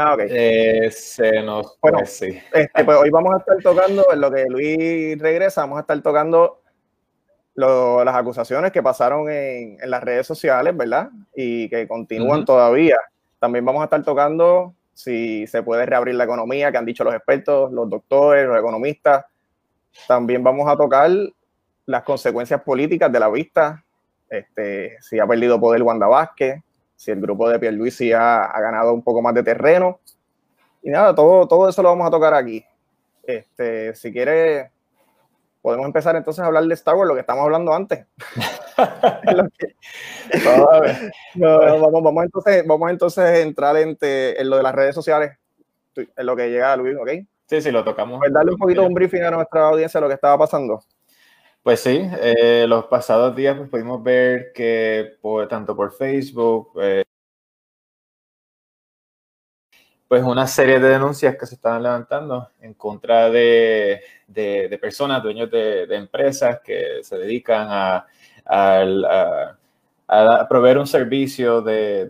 Ah, ok. Eh, se nos Bueno, pues, sí. Este, pues hoy vamos a estar tocando, en lo que Luis regresa, vamos a estar tocando lo- las acusaciones que pasaron en, en las redes sociales, ¿verdad? Y que continúan todavía. También vamos a estar tocando si se puede reabrir la economía, que han dicho los expertos, los doctores, los economistas. También vamos a tocar las consecuencias políticas de la vista, este, si ha perdido poder Wanda Vázquez, si el grupo de Pierluisi ha, ha ganado un poco más de terreno. Y nada, todo, todo eso lo vamos a tocar aquí. Este, si quiere, podemos empezar entonces a hablar de Star Wars, lo que estamos hablando antes. Que- Vamos a ver. no, no, vamos, vamos entonces, vamos entonces a entrar en, te- en lo de las redes sociales, en lo que llega Luis, ¿ok? Sí, sí, lo tocamos. Pues darle un poquito un briefing a nuestra audiencia de lo que estaba pasando. Pues sí, eh, los pasados días pues, pudimos ver que por, tanto por Facebook, eh, pues una serie de denuncias que se estaban levantando en contra de, de- personas, dueños de, empresas que se dedican a, a- proveer un servicio de,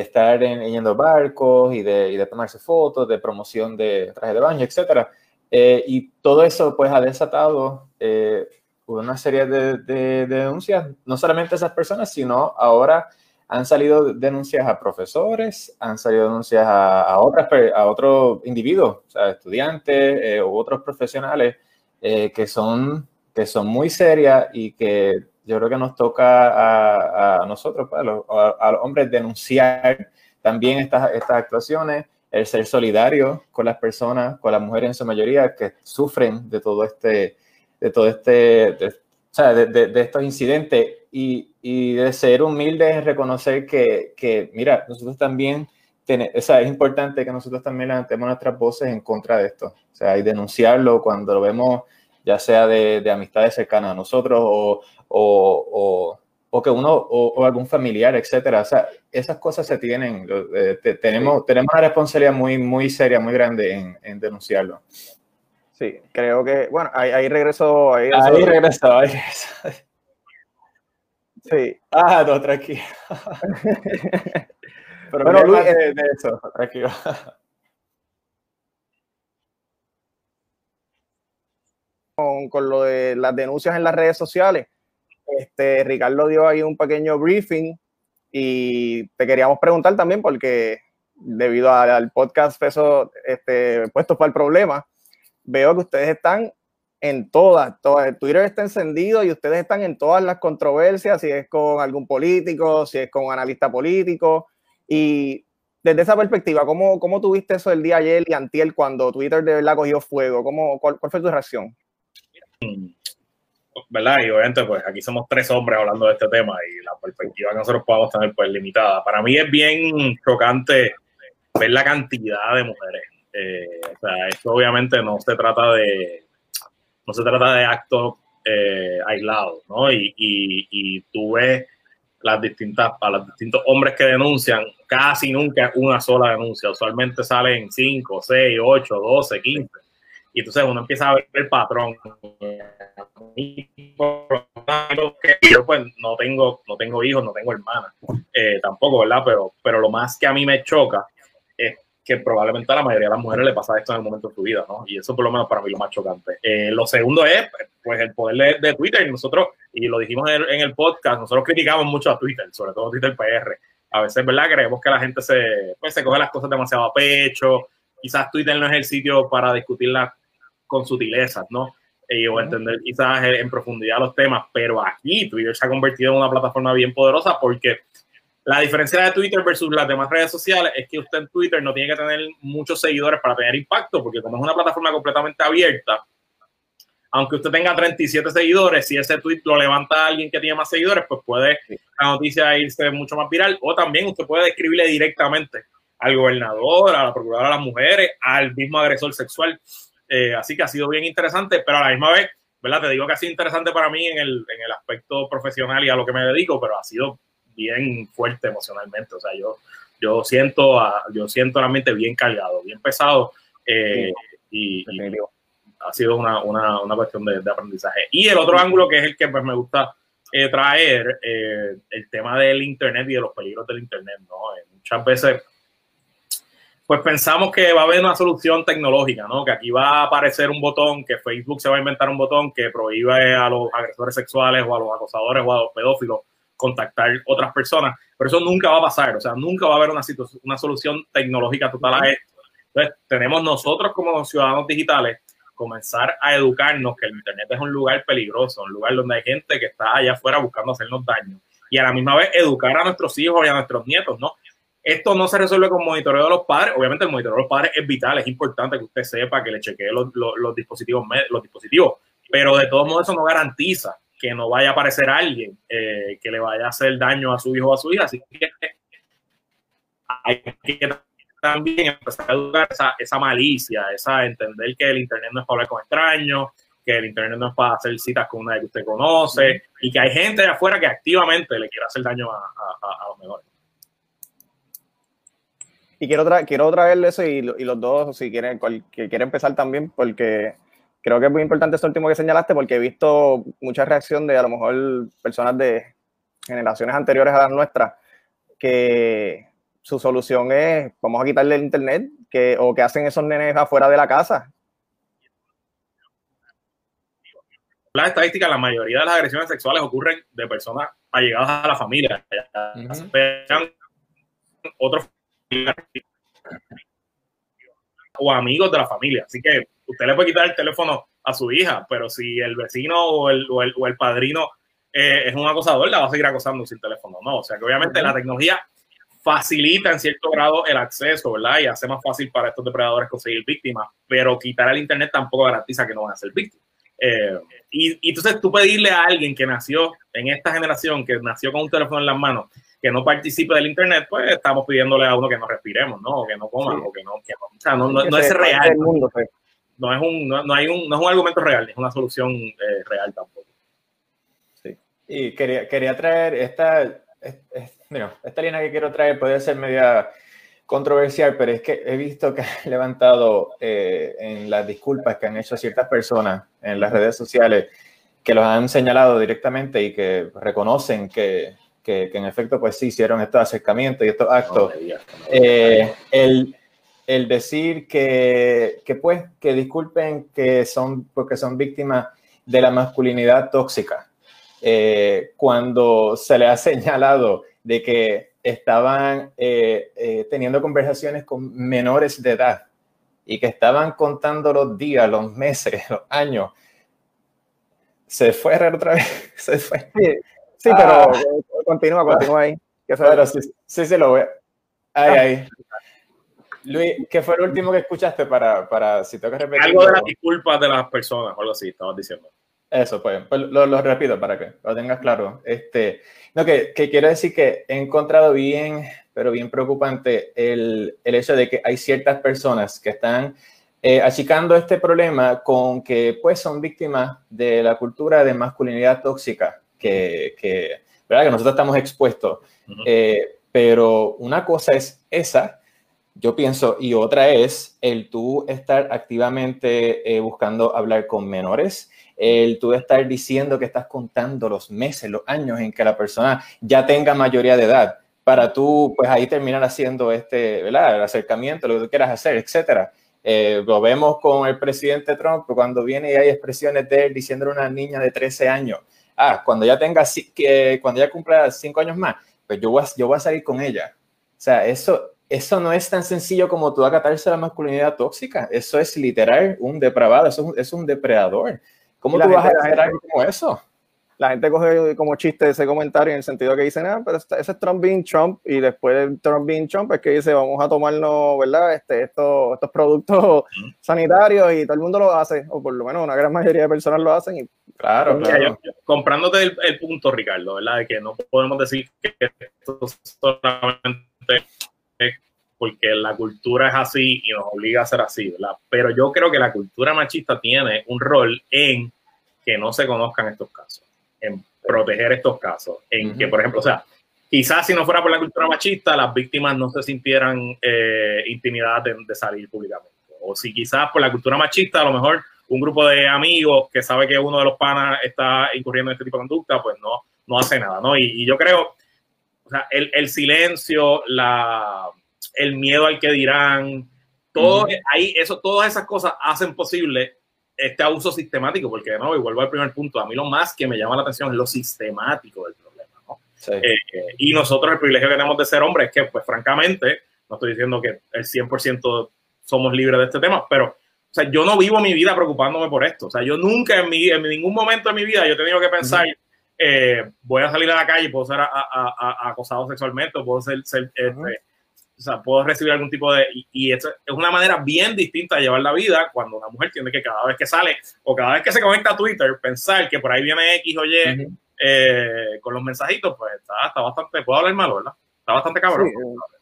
estar en, barcos y de, y de tomarse fotos, de promoción de trajes de baño, etcétera. Eh, y todo eso pues ha desatado una serie de, de- de denuncias, no solamente a esas personas, sino ahora han salido denuncias a profesores, han salido denuncias a, a otras, a otros individuos, o sea, estudiantes eh, u otros profesionales eh, que, son, que son muy serias y que yo creo que nos toca a, a nosotros, pues, a, los, a los hombres, denunciar también estas, estas actuaciones, el ser solidario con las personas, con las mujeres en su mayoría que sufren de todo este, de todo este, de, o sea, de, de- de estos incidentes. Y, y de ser humildes reconocer que, que, mira, nosotros también, o sea, es importante que nosotros también levantemos nuestras voces en contra de esto, o sea, y denunciarlo cuando lo vemos, ya sea de, de amistades cercanas a nosotros o, o, o, o que uno, o, algún familiar, etcétera, o sea, esas cosas se tienen, eh, te- tenemos, tenemos una responsabilidad muy, muy seria, muy grande en, en denunciarlo. Sí, creo que, bueno, ahí, ahí regresó. Ahí Ahí regresó, ahí regresó. Sí, Ah, no, tranquilo. Pero Bueno, Luis, de, de eso, tranquilo. con, con lo de las denuncias en las redes sociales. Este, Ricardo dio ahí un pequeño briefing y te queríamos preguntar también porque debido a- al podcast peso este, puesto para el problema, veo que ustedes están en todas, todas, Twitter está encendido y ustedes están en todas las controversias, si es con algún político, si es con un analista político. Y desde esa perspectiva, ¿cómo, cómo tuviste eso el día ayer y antier cuando Twitter de verdad cogió fuego? ¿Cómo, cuál, fue tu reacción? ¿verdad? Y obviamente, pues aquí somos tres hombres hablando de este tema y la perspectiva que nosotros podamos tener, pues limitada. Para mí es bien chocante ver la cantidad de mujeres. Eh, o sea, esto obviamente no se trata de, no se trata de actos eh, aislados, ¿no? Y, y, tú ves las distintas, a los distintos hombres que denuncian, casi nunca una sola denuncia. Usualmente salen 5, 6, 8, 12, 15. Y entonces uno empieza a ver el patrón. Yo pues no tengo, no tengo hijos, no tengo hermanas, eh, tampoco, ¿verdad? Pero, pero lo más que a mí me choca es que probablemente a la mayoría de las mujeres le pasa esto en el momento de su vida, ¿no? Y eso por lo menos para mí lo más chocante. Eh, lo segundo es, pues, el poder de, de Twitter. Y nosotros, y lo dijimos en el, en el, podcast, nosotros criticamos mucho a Twitter, sobre todo Twitter PR. A veces, ¿verdad? Creemos que la gente se, pues, se coge las cosas demasiado a pecho. Quizás Twitter no es el sitio para discutirlas con sutilezas, ¿no? Y, o entender quizás en profundidad los temas, pero aquí Twitter se ha convertido en una plataforma bien poderosa porque la diferencia de Twitter versus las demás redes sociales es que usted en Twitter no tiene que tener muchos seguidores para tener impacto, porque como es una plataforma completamente abierta, aunque usted tenga 37 seguidores, si ese tweet lo levanta alguien que tiene más seguidores, pues puede la noticia irse mucho más viral, o también usted puede escribirle directamente al gobernador, a la procuradora de las mujeres, al mismo agresor sexual. Eh, así que ha sido bien interesante, pero a la misma vez, ¿verdad? Te digo que ha sido interesante para mí en el, en el aspecto profesional y a lo que me dedico, pero ha sido bien fuerte emocionalmente. O sea, yo, yo siento a, yo siento la mente bien cargado, bien pesado. Eh, y, y, ha sido una, una, una cuestión de, de, aprendizaje. Y el otro ángulo que es el que pues, me gusta eh, traer, eh, el tema del Internet y de los peligros del Internet. ¿no? muchas veces pues pensamos que va a haber una solución tecnológica, ¿no? Que aquí va a aparecer un botón, que Facebook se va a inventar un botón que prohíbe a los agresores sexuales o a los acosadores o a los pedófilos contactar otras personas, pero eso nunca va a pasar, o sea, nunca va a haber una, una solución tecnológica total a esto. Entonces, tenemos nosotros como ciudadanos digitales comenzar a educarnos que el Internet es un lugar peligroso, un lugar donde hay gente que está allá afuera buscando hacernos daño y a la misma vez educar a nuestros hijos y a nuestros nietos, ¿no? Esto no se resuelve con monitoreo de los padres. Obviamente el monitoreo de los padres es vital, es importante que usted sepa que le chequee los, los, dispositivos, los dispositivos, pero de todos modos eso no garantiza que no vaya a aparecer alguien eh, que le vaya a hacer daño a su hijo o a su hija. Así que hay que también empezar a educar esa, esa malicia, esa entender que el Internet no es para hablar con extraños, que el Internet no es para hacer citas con una que usted conoce y que hay gente de afuera que activamente le quiere hacer daño a, los mejores. Y quiero, tra quiero traerle eso y, y, los dos, si quieren, que quiere empezar también, porque creo que es muy importante esto último que señalaste, porque he visto mucha reacción de a lo mejor personas de generaciones anteriores a las nuestras, que su solución es, vamos a quitarle el internet, que, o que hacen esos nenes afuera de la casa, las estadísticas, la mayoría de las agresiones sexuales ocurren de personas allegadas a la familia, otros o amigos de la familia. Así que usted le puede quitar el teléfono a su hija, pero si el vecino o el, o el, padrino eh, es un acosador, la va a seguir acosando sin teléfono, ¿no? O sea que obviamente la tecnología facilita en cierto grado el acceso, ¿verdad? Y hace más fácil para estos depredadores conseguir víctimas, pero quitar el Internet tampoco garantiza que no van a ser víctimas. Eh, y, entonces tú pedirle a alguien que nació en esta generación, que nació con un teléfono en las manos, que no participe del Internet, pues estamos pidiéndole a uno que no respiremos, ¿no? O que no coma, o que no, que no, o sea, no, no, es real. Pues. No, es un, no, hay un, no es un argumento real, es una solución eh, real tampoco. Sí. Y quería, quería traer esta, mira, esta línea que quiero traer puede ser media controversial, pero es que he visto que han levantado eh, en las disculpas que han hecho ciertas personas en las redes sociales que los han señalado directamente y que reconocen que, que, en efecto pues sí hicieron estos acercamientos y estos actos. Eh, el, el, decir que, que, pues que disculpen que son porque son víctimas de la masculinidad tóxica, eh, cuando se le ha señalado de que estaban eh, eh, teniendo conversaciones con menores de edad y que estaban contando los días, los meses, los años. Se fue otra vez, se fue. Sí, pero ah. continúa, continúa ahí. Pero sí, sí, sí, lo voy. Ahí, ahí. Luis, ¿qué fue el último que escuchaste para, para si tengo que repetir? Algo de las disculpas de las personas, o algo así, estabas diciendo. Eso, pues, pues lo, lo, repito para que lo tengas claro. Este, no, que, que, quiero decir que he encontrado bien, pero bien preocupante el, el hecho de que hay ciertas personas que están eh, achicando este problema con que pues son víctimas de la cultura de masculinidad tóxica que, que, ¿verdad? que nosotros estamos expuestos. Eh, pero una cosa es esa, yo pienso, y otra es el tú estar activamente eh, buscando hablar con menores el tú estar diciendo que estás contando los meses, los años en que la persona ya tenga mayoría de edad, para tú, pues ahí terminar haciendo este, acercamiento, lo que tú quieras hacer, etcétera. Eh, lo vemos con el presidente Trump, cuando viene y hay expresiones de él diciéndole a una niña de 13 años, ah, cuando ya tenga, que, cuando ya cumpla 5 años más, pues voy, a, yo voy a salir con ella. O sea, eso, eso no es tan sencillo como tú acatarse a la masculinidad tóxica. Eso es literal un depravado, eso es un depredador. ¿Cómo tú vas a hacer algo como eso? La gente coge como chiste ese comentario en el sentido que dicen, ah, pero ese es Trump being Trump, y después de Trump being Trump es que dice, vamos a tomarnos, ¿verdad? Este, estos, estos productos sanitarios y todo el mundo lo hace, o por lo menos una gran mayoría de personas lo hacen. Y, claro, claro. comprándote el, punto, Ricardo, ¿verdad? De que no podemos decir que esto solamente es porque la cultura es así y nos obliga a ser así, ¿verdad? Pero yo creo que la cultura machista tiene un rol en que no se conozcan estos casos, en proteger estos casos, en que, por ejemplo, o sea, quizás si no fuera por la cultura machista, las víctimas no se sintieran eh, intimidadas de, salir públicamente. O si quizás por la cultura machista, a lo mejor un grupo de amigos que sabe que uno de los panas está incurriendo en este tipo de conducta, pues no, no hace nada, ¿no? Y, yo creo, o sea, el, el silencio, la, el miedo al que dirán, todo ahí, eso, todas esas cosas hacen posible este abuso sistemático, porque no, y vuelvo al primer punto, a mí lo más que me llama la atención es lo sistemático del problema, ¿no? Eh, y nosotros el privilegio que tenemos de ser hombres es que, pues francamente, no estoy diciendo que el 100% somos libres de este tema, pero o sea, yo no vivo mi vida preocupándome por esto. O sea, yo nunca en, mi, en ningún momento de mi vida yo he tenido que pensar, eh, voy a salir a la calle y puedo ser acosado sexualmente, puedo ser, ser este, o sea, puedo recibir algún tipo de... Y, esto es una manera bien distinta de llevar la vida cuando una mujer tiene que cada vez que sale o cada vez que se conecta a Twitter pensar que por ahí viene X o Y eh, con los mensajitos, pues está, está bastante... Puedo hablar malo, ¿verdad? Está bastante cabrón.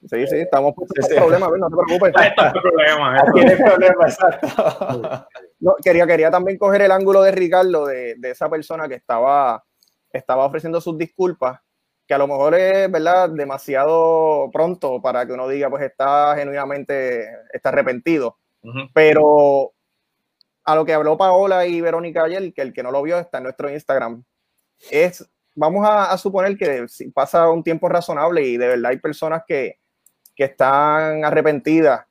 Sí, sí, estamos puestos sí, problema, no te preocupes. Este es el problema. Aquí el problema, exacto. No, quería, quería también coger el ángulo de Ricardo, de, de esa persona que estaba, estaba ofreciendo sus disculpas que a lo mejor es, ¿verdad?, demasiado pronto para que uno diga, pues está genuinamente, está arrepentido. Pero a lo que habló Paola y Verónica ayer, que el que no lo vio está en nuestro Instagram, es, vamos a, suponer que si pasa un tiempo razonable y de verdad hay personas que, que están arrepentidas,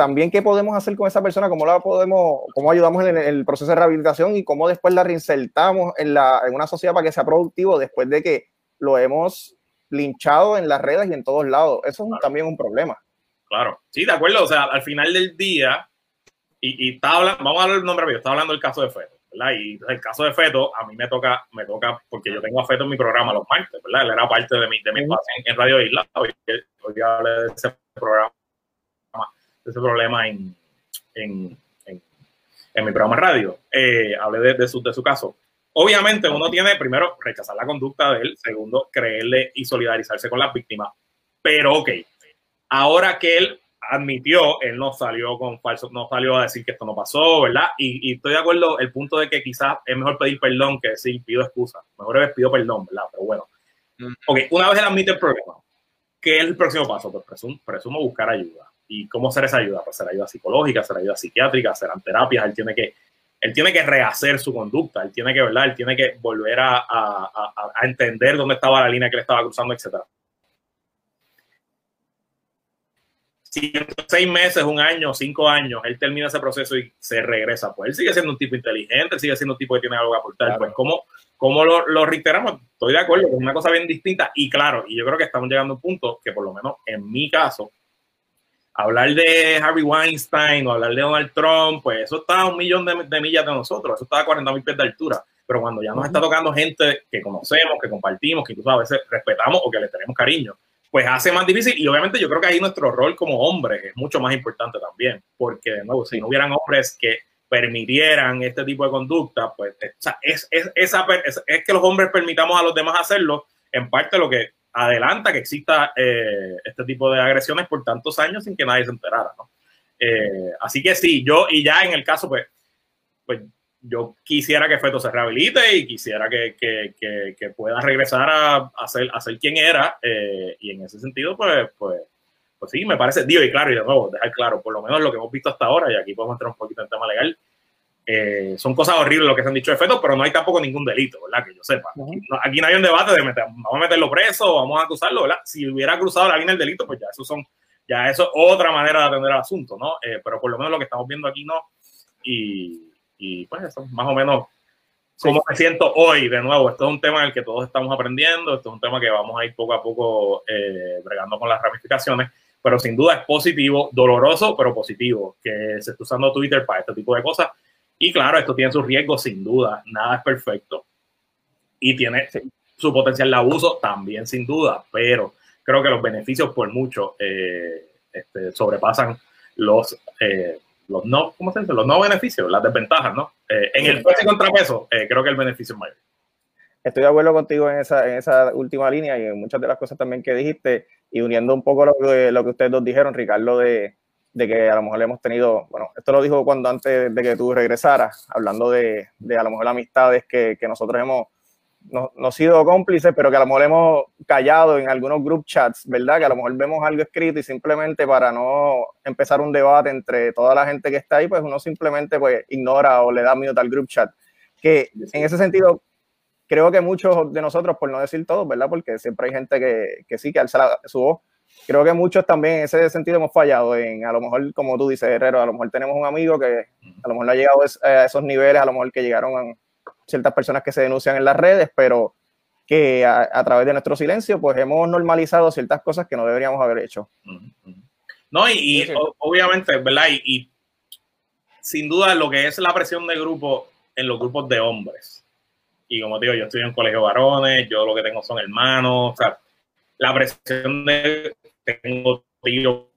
también qué podemos hacer con esa persona, cómo la podemos, cómo ayudamos en el, proceso de rehabilitación y cómo después la reinsertamos en, la, en una sociedad para que sea productivo después de que lo hemos linchado en las redes y en todos lados. Eso es también un problema. Claro, sí, de acuerdo. O sea, al final del día, y, y está hablando, vamos a hablar del nombre mío, está hablando del caso de Feto, ¿verdad? Y el caso de Feto, a mí me toca, me toca, porque yo tengo a Feto en mi programa los martes, ¿verdad? Él era parte de mi, de mi espacio en, Radio Isla. Hoy, hoy hablé de ese programa, ese problema en, en, en, mi programa radio. Eh, hablé de, de, su, de su caso. Obviamente uno tiene primero rechazar la conducta de él, segundo creerle y solidarizarse con las víctimas. Pero ok, ahora que él admitió, él no salió con falso, no salió a decir que esto no pasó, ¿verdad? Y, estoy de acuerdo el punto de que quizás es mejor pedir perdón que decir pido excusa. Mejor es pido perdón, ¿verdad? Pero bueno. Ok, una vez él admite el problema, ¿qué es el próximo paso? Pues presumo, presumo buscar ayuda. ¿Y cómo hacer esa ayuda? Pues hacer ayuda psicológica, hacer ayuda psiquiátrica, hacer terapias. Él tiene que él tiene que rehacer su conducta, él tiene que, ¿verdad? Él tiene que volver a, a, a, entender dónde estaba la línea que le estaba cruzando, etc. Si en seis meses, un año, cinco años, él termina ese proceso y se regresa, pues él sigue siendo un tipo inteligente, sigue siendo un tipo que tiene algo que aportar. Pues, ¿cómo, cómo lo, lo, reiteramos? Estoy de acuerdo, es una cosa bien distinta. Y claro, y yo creo que estamos llegando a un punto que, por lo menos en mi caso, hablar de Harvey Weinstein o hablar de Donald Trump, pues eso está a un millón de, millas de nosotros, eso está a 40 mil pies de altura. Pero cuando ya nos está tocando gente que conocemos, que compartimos, que incluso a veces respetamos o que le tenemos cariño, pues hace más difícil. Y obviamente yo creo que ahí nuestro rol como hombres es mucho más importante también, porque de nuevo, si no hubieran hombres que permitieran este tipo de conducta, pues es, es, esa, es, es que los hombres permitamos a los demás hacerlo, en parte lo que adelanta que exista eh, este tipo de agresiones por tantos años sin que nadie se enterara, ¿no? Eh, así que sí, yo, y ya en el caso, pues, pues yo quisiera que Feto se rehabilite y quisiera que, que, que, pueda regresar a, a ser quien era, eh, y en ese sentido, pues, pues, pues sí, me parece, digo, y claro, y de nuevo, dejar claro, por lo menos lo que hemos visto hasta ahora, y aquí podemos entrar un poquito en tema legal, eh, son cosas horribles lo que se han dicho de feto, pero no hay tampoco ningún delito, ¿verdad? Que yo sepa. Aquí, no hay un debate de meter, vamos a meterlo preso, vamos a acusarlo, ¿verdad? Si hubiera cruzado la línea del delito, pues ya eso son, ya eso es otra manera de atender el asunto, ¿no? Eh, pero por lo menos lo que estamos viendo aquí no. Y, y pues eso, más o menos cómo me siento hoy, de nuevo, esto es un tema en el que todos estamos aprendiendo, esto es un tema que vamos a ir poco a poco eh, bregando con las ramificaciones, pero sin duda es positivo, doloroso, pero positivo, que se esté usando Twitter para este tipo de cosas y claro, esto tiene sus riesgos, sin duda, nada es perfecto. Y tiene su potencial de abuso también, sin duda, pero creo que los beneficios por mucho eh, este, sobrepasan los, eh, los, no, ¿cómo se dice? los no beneficios, las desventajas, ¿no? Eh, en el peso y contrapeso, creo que el beneficio es mayor. Estoy de acuerdo contigo en esa, en esa última línea y en muchas de las cosas también que dijiste y uniendo un poco lo que, lo que ustedes dos dijeron, Ricardo, de, de que a lo mejor hemos tenido, bueno, esto lo dijo cuando antes de que tú regresaras, hablando de, de a lo mejor amistades que, que nosotros hemos no, no, sido cómplices, pero que a lo mejor hemos callado en algunos group chats, ¿verdad? Que a lo mejor vemos algo escrito y simplemente para no empezar un debate entre toda la gente que está ahí, pues uno simplemente pues ignora o le da miedo al group chat. Que en ese sentido, creo que muchos de nosotros, por no decir todos, ¿verdad? Porque siempre hay gente que, que sí, que alza su voz, creo que muchos también en ese sentido hemos fallado en, a lo mejor, como tú dices, Herrero, a lo mejor tenemos un amigo que a lo mejor no ha llegado a esos niveles, a lo mejor que llegaron a ciertas personas que se denuncian en las redes, pero que a, través de nuestro silencio, pues hemos normalizado ciertas cosas que no deberíamos haber hecho. No, y, obviamente, ¿verdad? y sin duda lo que es la presión de grupo en los grupos de hombres. Y como digo, yo estoy en un colegio de varones, yo lo que tengo son hermanos, o sea, la presión de tengo tío,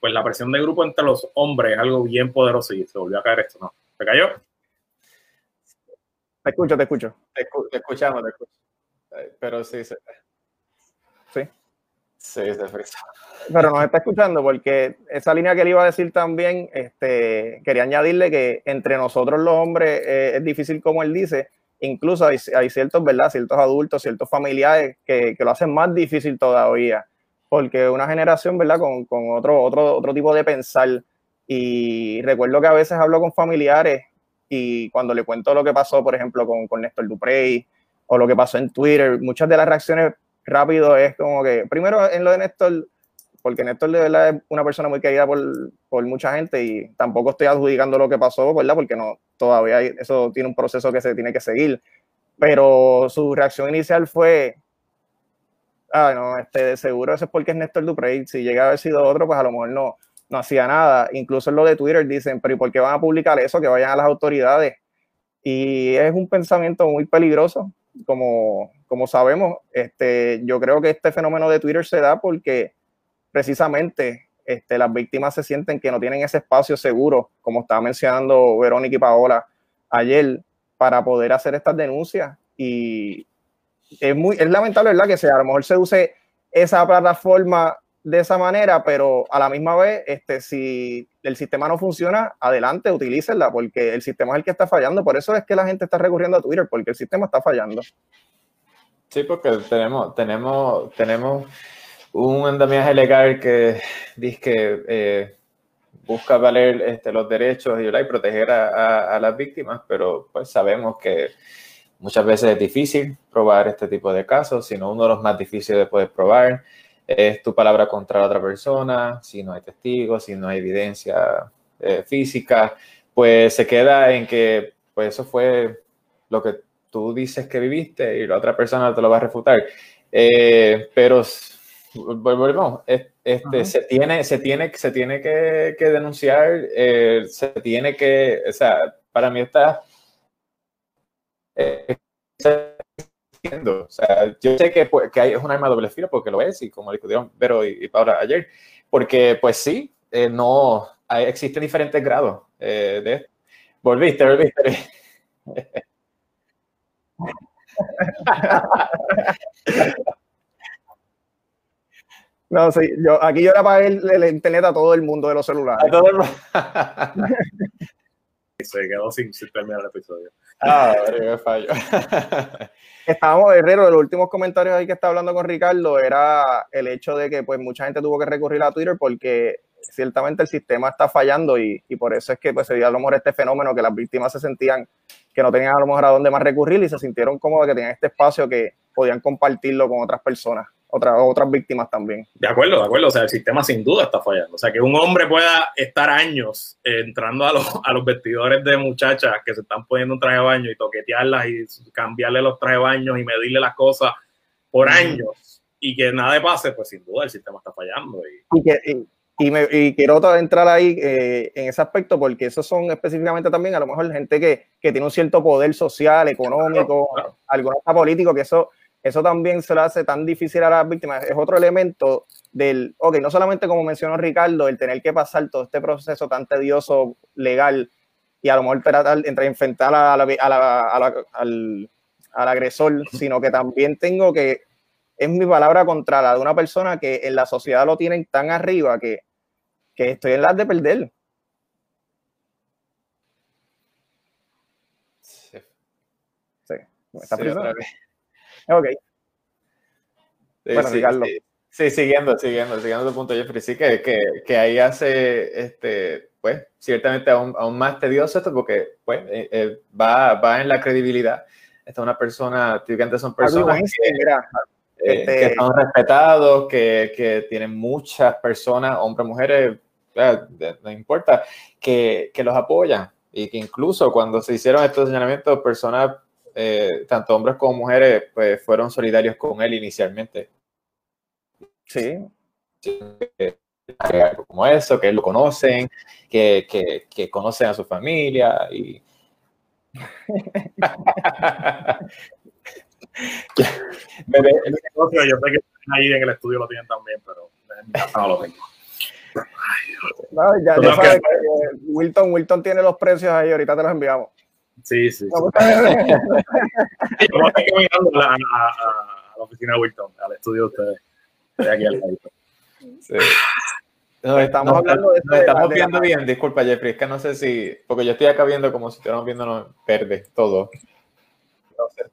pues la presión de grupo entre los hombres es algo bien poderoso y se volvió a caer esto, ¿no? ¿Se cayó? Te escucho, te escucho. Te, escuchamos, te escucho. Pero sí, sí. Sí. Sí, se frisa. Pero nos está escuchando porque esa línea que le iba a decir también, este, quería añadirle que entre nosotros los hombres eh, es difícil, como él dice, incluso hay, ciertos, ¿verdad? Ciertos adultos, ciertos familiares que, que, lo hacen más difícil todavía, porque una generación, ¿verdad? Con, con, otro, otro, otro tipo de pensar. Y recuerdo que a veces hablo con familiares y cuando le cuento lo que pasó, por ejemplo, con, con Néstor Duprey o lo que pasó en Twitter, muchas de las reacciones rápido es como que, primero en lo de Néstor, porque Néstor de verdad es una persona muy querida por, por, mucha gente y tampoco estoy adjudicando lo que pasó, ¿verdad? Porque no, todavía eso tiene un proceso que se tiene que seguir. Pero su reacción inicial fue, ah, no, este, de seguro eso es porque es Néstor Duprey. Si llega a haber sido otro, pues a lo mejor no, no hacía nada. Incluso en lo de Twitter dicen, pero ¿y por qué van a publicar eso? Que vayan a las autoridades. Y es un pensamiento muy peligroso, como, como sabemos. Este, yo creo que este fenómeno de Twitter se da porque precisamente este, las víctimas se sienten que no tienen ese espacio seguro, como estaba mencionando Verónica y Paola ayer, para poder hacer estas denuncias. Y es, muy, es lamentable, ¿verdad? Que a lo mejor se use esa plataforma de esa manera, pero a la misma vez, este, si el sistema no funciona, adelante, utilícenla, porque el sistema es el que está fallando. Por eso es que la gente está recurriendo a Twitter, porque el sistema está fallando. Sí, porque tenemos, tenemos, tenemos un andamiaje legal que dice que eh, busca valer este, los derechos y, y proteger a, las víctimas, pero pues sabemos que muchas veces es difícil probar este tipo de casos, sino uno de los más difíciles de poder probar es tu palabra contra la otra persona, si no hay testigos, si no hay evidencia eh, física, pues se queda en que pues eso fue lo que tú dices que viviste y la otra persona te lo va a refutar. Eh, pero volvemos, este, se tiene, se tiene, se tiene que, denunciar, eh, se tiene que, o sea, para mí está eh, o sea, yo sé que, pues, que hay, es un arma de doble filo porque lo es y como discutieron Vero y, y Paula ayer, porque pues sí, eh, no, hay, existen diferentes grados de Volviste, volviste. No, sí, yo, aquí yo le apagué el, internet a todo el mundo de los celulares. Se quedó sin, terminar el episodio. Ah, me fallo. Estábamos, Herrero, de los últimos comentarios ahí que está hablando con Ricardo era el hecho de que pues mucha gente tuvo que recurrir a Twitter porque ciertamente el sistema está fallando y, y por eso es que pues se dio a lo mejor este fenómeno que las víctimas se sentían que no tenían a lo mejor a dónde más recurrir y se sintieron cómodos que tenían este espacio que podían compartirlo con otras personas otras, otras víctimas también. De acuerdo, de acuerdo. O sea, el sistema sin duda está fallando. O sea, que un hombre pueda estar años entrando a los, a los vestidores de muchachas que se están poniendo un traje de baño y toquetearlas y cambiarle los trajes de baño y medirle las cosas por años y que nada de pase, pues sin duda el sistema está fallando. Y, que, y, me, y quiero entrar ahí eh, en ese aspecto porque esos son específicamente también a lo mejor gente que, que tiene un cierto poder social, económico, algo político, que eso eso también se lo hace tan difícil a las víctimas. Es otro elemento del, ok, no solamente como mencionó Ricardo, el tener que pasar todo este proceso tan tedioso legal y a lo mejor tratar entre enfrentar a la, a la, al, al agresor, sino que también tengo que, es mi palabra contra la de una persona que en la sociedad lo tienen tan arriba que, que estoy en las de perder. Sí. Sí. está sí, Ok. bueno, sí, siguiendo, siguiendo, siguiendo tu punto, Jeffrey, sí que, que, que ahí hace, este, pues, ciertamente aún, aún, más tedioso esto porque, pues, eh, eh, va, va en la credibilidad. Esta es una persona, típicamente son personas Eh, que este son respetados, que, que, tienen muchas personas, hombres, mujeres, no importa, que, que, los apoyan. Y que incluso cuando se hicieron estos señalamientos, personas, eh, tanto hombres como mujeres, pues fueron solidarios con él inicialmente. Sí. Algo como eso, que lo conocen, que, que, que conocen a su familia y... yo sé que ahí en el estudio lo tienen también, pero no lo tengo. No, ya, ya sabes que Wilton, Wilton tiene los precios ahí, ahorita te los enviamos. Sí, sí. Vamos a ir caminando a, a, a, la oficina de Wilton, al estudio de ustedes. De aquí al lado. Sí. No, estamos hablando de nos estamos viendo bien, disculpa Jeffrey, es que no sé si, porque yo estoy acá viendo como si estuviéramos viendo verde todo. No sé.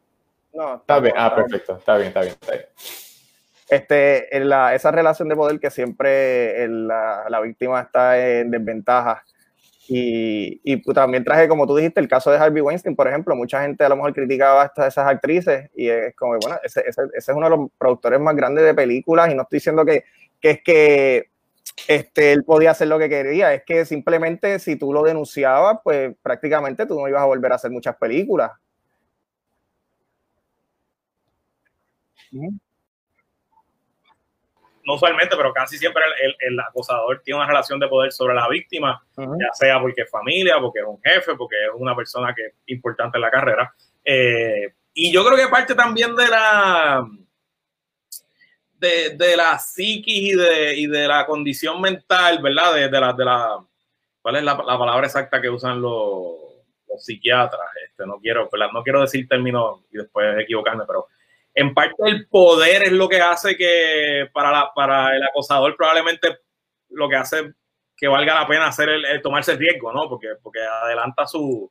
No, está bien, ah, perfecto, está bien, está bien, está bien. Este, en la, esa relación de poder que siempre la, la, víctima está en desventaja. Y, y, también traje, como tú dijiste, el caso de Harvey Weinstein, por ejemplo. Mucha gente a lo mejor criticaba a esas actrices y es como, bueno, ese, ese, ese, es uno de los productores más grandes de películas y no estoy diciendo que, que es que este, él podía hacer lo que quería, es que simplemente si tú lo denunciabas, pues prácticamente tú no ibas a volver a hacer muchas películas. No usualmente, pero casi siempre el, acosador tiene una relación de poder sobre la víctima, ya sea porque es familia, porque es un jefe, porque es una persona que es importante en la carrera. Eh, y yo creo que parte también de la de, la psiquis y de, y de la condición mental, ¿verdad? De, de, la, de la, ¿cuál es la, palabra exacta que usan los, los psiquiatras? Este, no quiero, No quiero decir términos y después equivocarme, pero en parte el poder es lo que hace que para, la, para el acosador probablemente lo que hace que valga la pena hacer el, tomarse el riesgo, ¿no? Porque, porque adelanta su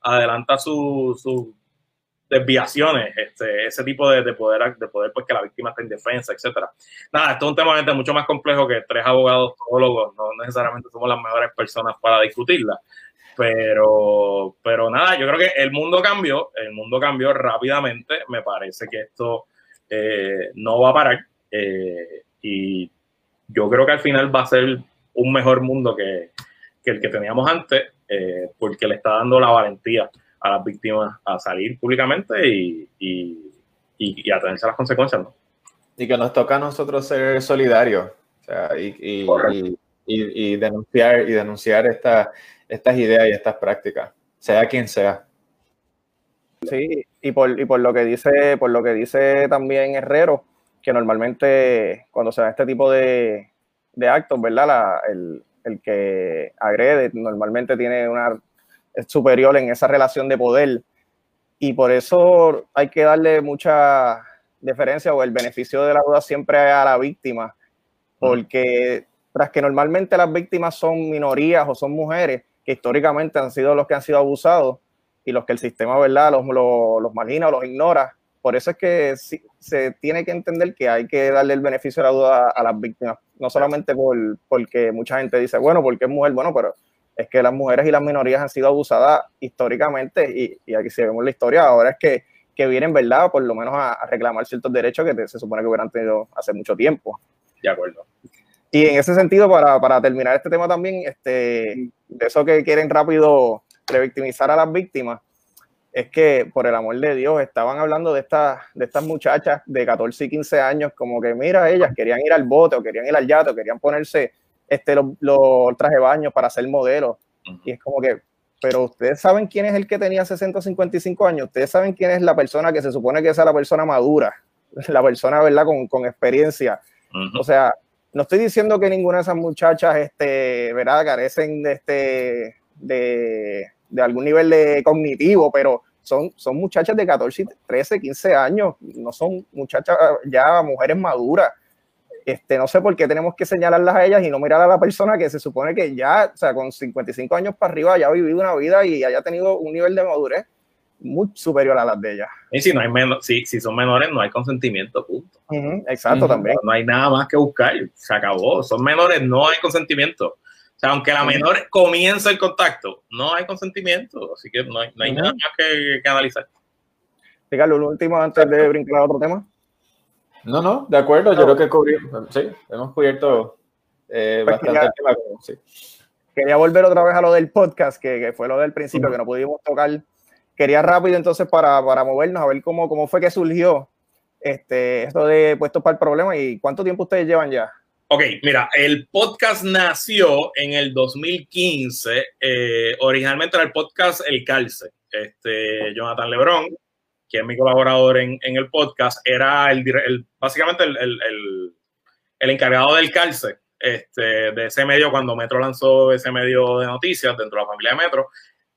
adelanta su, desviaciones, este, ese tipo de, poder, de poder pues que la víctima está en defensa, etcétera. Nada, esto es un tema mucho más complejo que tres abogados psicólogos, no necesariamente somos las mejores personas para discutirla. Pero, pero nada, yo creo que el mundo cambió, el mundo cambió rápidamente. Me parece que esto eh, no va a parar. Eh, y yo creo que al final va a ser un mejor mundo que, el que teníamos antes, eh, porque le está dando la valentía a las víctimas a salir públicamente y, y, y, a tenerse las consecuencias. ¿no? Y que nos toca a nosotros ser solidarios y, y, denunciar, y denunciar esta estas ideas y estas prácticas, sea quien sea. Sí, y por, y por lo que dice, por lo que dice también Herrero, que normalmente cuando se da este tipo de, actos, ¿verdad? el, que agrede normalmente tiene una es superior en esa relación de poder. Y por eso hay que darle mucha deferencia o el beneficio de la duda siempre a la víctima, porque que normalmente las víctimas son minorías o son mujeres, que históricamente han sido los que han sido abusados y los que el sistema, ¿verdad?, los, los, los o los ignora. Por eso es que se tiene que entender que hay que darle el beneficio de la duda a, las víctimas, no solamente por, porque mucha gente dice, bueno, porque es mujer, bueno, pero es que las mujeres y las minorías han sido abusadas históricamente y, y aquí si vemos la historia, ahora es que, que vienen, ¿verdad?, por lo menos a, reclamar ciertos derechos que se supone que hubieran tenido hace mucho tiempo. De acuerdo. Y en ese sentido, para, para terminar este tema también, este, de eso que quieren rápido revictimizar a las víctimas, es que por el amor de Dios estaban hablando de estas, de estas muchachas de 14 y 15 años, como que mira, ellas querían ir al bote o querían ir al yate o querían ponerse este, los, los trajes de baño para ser modelos. Y es como que, pero ustedes saben quién es el que tenía 60 55 años, ustedes saben quién es la persona que se supone que es la persona madura, la persona, ¿verdad?, con, con experiencia. O sea, no estoy diciendo que ninguna de esas muchachas, este, ¿verdad? carecen de, este, de, algún nivel de cognitivo, pero son, son muchachas de 14, 13, 15 años, no son muchachas ya mujeres maduras. Este, no sé por qué tenemos que señalarlas a ellas y no mirar a la persona que se supone que ya, o sea, con 55 años para arriba, haya vivido una vida y haya tenido un nivel de madurez muy superior a las de ellas. Y si no hay menos, si, si son menores, no hay consentimiento, punto. exacto, también. No, hay nada más que buscar, se acabó. Son menores, no hay consentimiento. O sea, aunque la menor comienza el contacto, no hay consentimiento, así que no hay, no hay nada más que, que analizar. Ricardo, lo último antes de brincar a otro tema. No, no, de acuerdo, yo creo que cubrimos, sí, hemos cubierto eh, pues bastante quería, tema. Sí. Quería volver otra vez a lo del podcast, que, que fue lo del principio, que no pudimos tocar. Quería rápido entonces para, para movernos, a ver cómo, cómo fue que surgió este, esto de puestos para el problema y cuánto tiempo ustedes llevan ya. Ok, mira, el podcast nació en el 2015. Eh, originalmente era el podcast El Calce. Este, Jonathan Lebrón, que es mi colaborador en, en el podcast, era el, básicamente el, el, el, encargado del Calce, este, de ese medio cuando Metro lanzó ese medio de noticias dentro de la familia de Metro.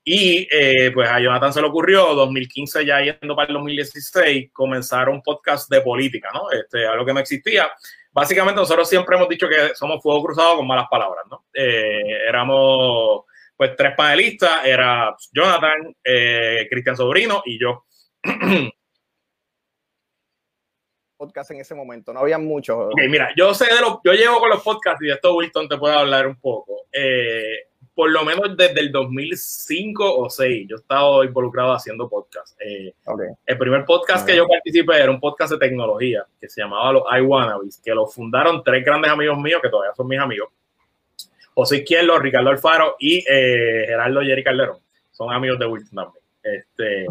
Y eh, pues a Jonathan se le ocurrió, 2015 ya yendo para el 2016, comenzar un podcast de política, ¿no? Este, algo que no existía. Básicamente nosotros siempre hemos dicho que somos fuego cruzado con malas palabras, ¿no? Eh, éramos pues tres panelistas, era Jonathan, eh, Cristian Sobrino y yo. podcast en ese momento, no había muchos. Ok, mira, yo sé de los, yo llevo con los podcasts y de esto Wilton te puede hablar un poco. Eh, por lo menos desde el 2005 o 2006, yo he estado involucrado haciendo podcast. Eh, el primer podcast que yo participé era un podcast de tecnología que se llamaba Los iWannabes, que lo fundaron tres grandes amigos míos que todavía son mis amigos. José Izquierdo, Ricardo Alfaro y eh, Gerardo Jerry Calderón. Son amigos de Wilson también. Este,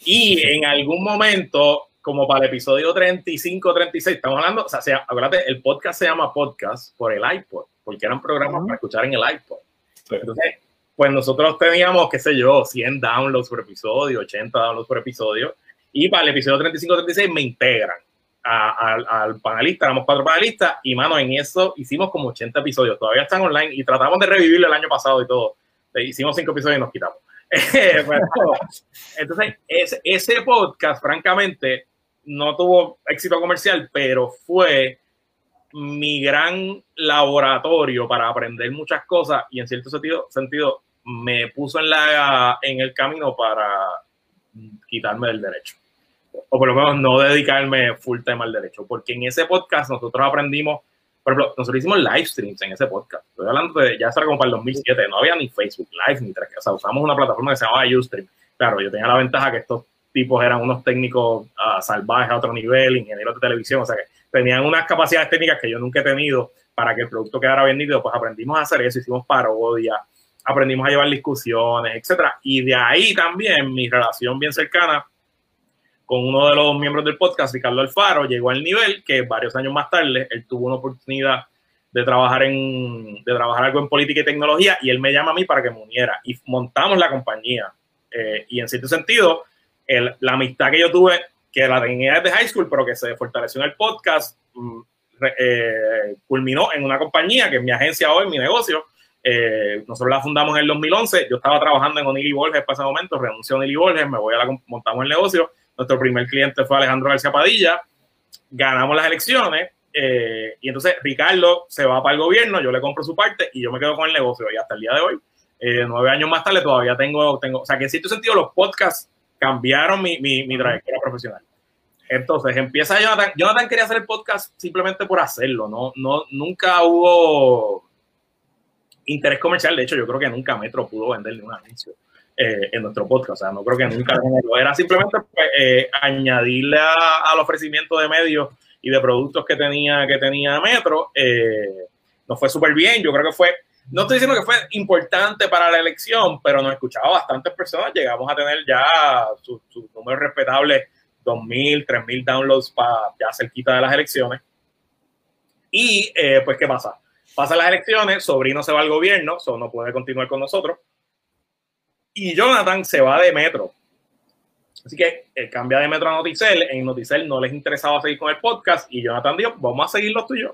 y en algún momento, como para el episodio 35, 36, estamos hablando, o sea, acuérdate, el podcast se llama podcast por el iPod, porque eran programas para escuchar en el iPod. Entonces, pues nosotros teníamos, qué sé yo, 100 downloads por episodio, 80 downloads por episodio, y para el episodio 35-36 me integran al panelista, éramos cuatro panelistas, y mano, en eso hicimos como 80 episodios, todavía están online, y tratamos de revivirlo el año pasado y todo. Hicimos cinco episodios y nos quitamos. entonces, ese, ese podcast, francamente, no tuvo éxito comercial, pero fue mi gran laboratorio para aprender muchas cosas y en cierto sentido, sentido me puso en, la, en el camino para quitarme del derecho. O por lo menos no dedicarme full time al derecho. Porque en ese podcast nosotros aprendimos, por ejemplo, nosotros hicimos live streams en ese podcast. Estoy hablando de, ya será como para el 2007, no había ni Facebook Live ni tres, o sea, usamos una plataforma que se llamaba Ustream. Claro, yo tenía la ventaja que estos tipos eran unos técnicos uh, salvajes a otro nivel, ingenieros de televisión, o sea que tenían unas capacidades técnicas que yo nunca he tenido para que el producto quedara bien nítido, pues aprendimos a hacer eso, hicimos parodia, aprendimos a llevar discusiones, etcétera. Y de ahí también mi relación bien cercana con uno de los miembros del podcast, Ricardo Alfaro, llegó al nivel que varios años más tarde él tuvo una oportunidad de trabajar en de trabajar algo en política y tecnología y él me llama a mí para que me uniera y montamos la compañía eh, y en cierto sentido el, la amistad que yo tuve que la tenía desde high school, pero que se fortaleció en el podcast, mm, eh, culminó en una compañía que es mi agencia hoy, mi negocio. Eh, nosotros la fundamos en el 2011. Yo estaba trabajando en O'Neill Borges para ese momento, renuncio a O'Neill Borges, me voy a la, montamos el negocio. Nuestro primer cliente fue Alejandro García Padilla. Ganamos las elecciones eh, y entonces Ricardo se va para el gobierno, yo le compro su parte y yo me quedo con el negocio. Y hasta el día de hoy, nueve años más tarde, todavía tengo, tengo, o sea que en cierto sentido los podcasts cambiaron mi, mi, mi trayectoria profesional. Entonces empieza Jonathan. Jonathan quería hacer el podcast simplemente por hacerlo, ¿no? no nunca hubo interés comercial. De hecho, yo creo que nunca Metro pudo venderle un anuncio eh, en nuestro podcast. O sea, no creo que nunca lo era simplemente pues, eh, añadirle al ofrecimiento de medios y de productos que tenía, que tenía Metro. Eh, nos fue súper bien. Yo creo que fue no estoy diciendo que fue importante para la elección, pero nos escuchaba bastantes personas. Llegamos a tener ya sus su números respetables, 2.000, 3.000 downloads para ya cerquita de las elecciones. Y eh, pues, ¿qué pasa? Pasan las elecciones, Sobrino se va al gobierno, so no puede continuar con nosotros. Y Jonathan se va de Metro. Así que él cambia de Metro a Noticel. En Noticel no les interesaba seguir con el podcast y Jonathan dijo, vamos a seguir los tuyos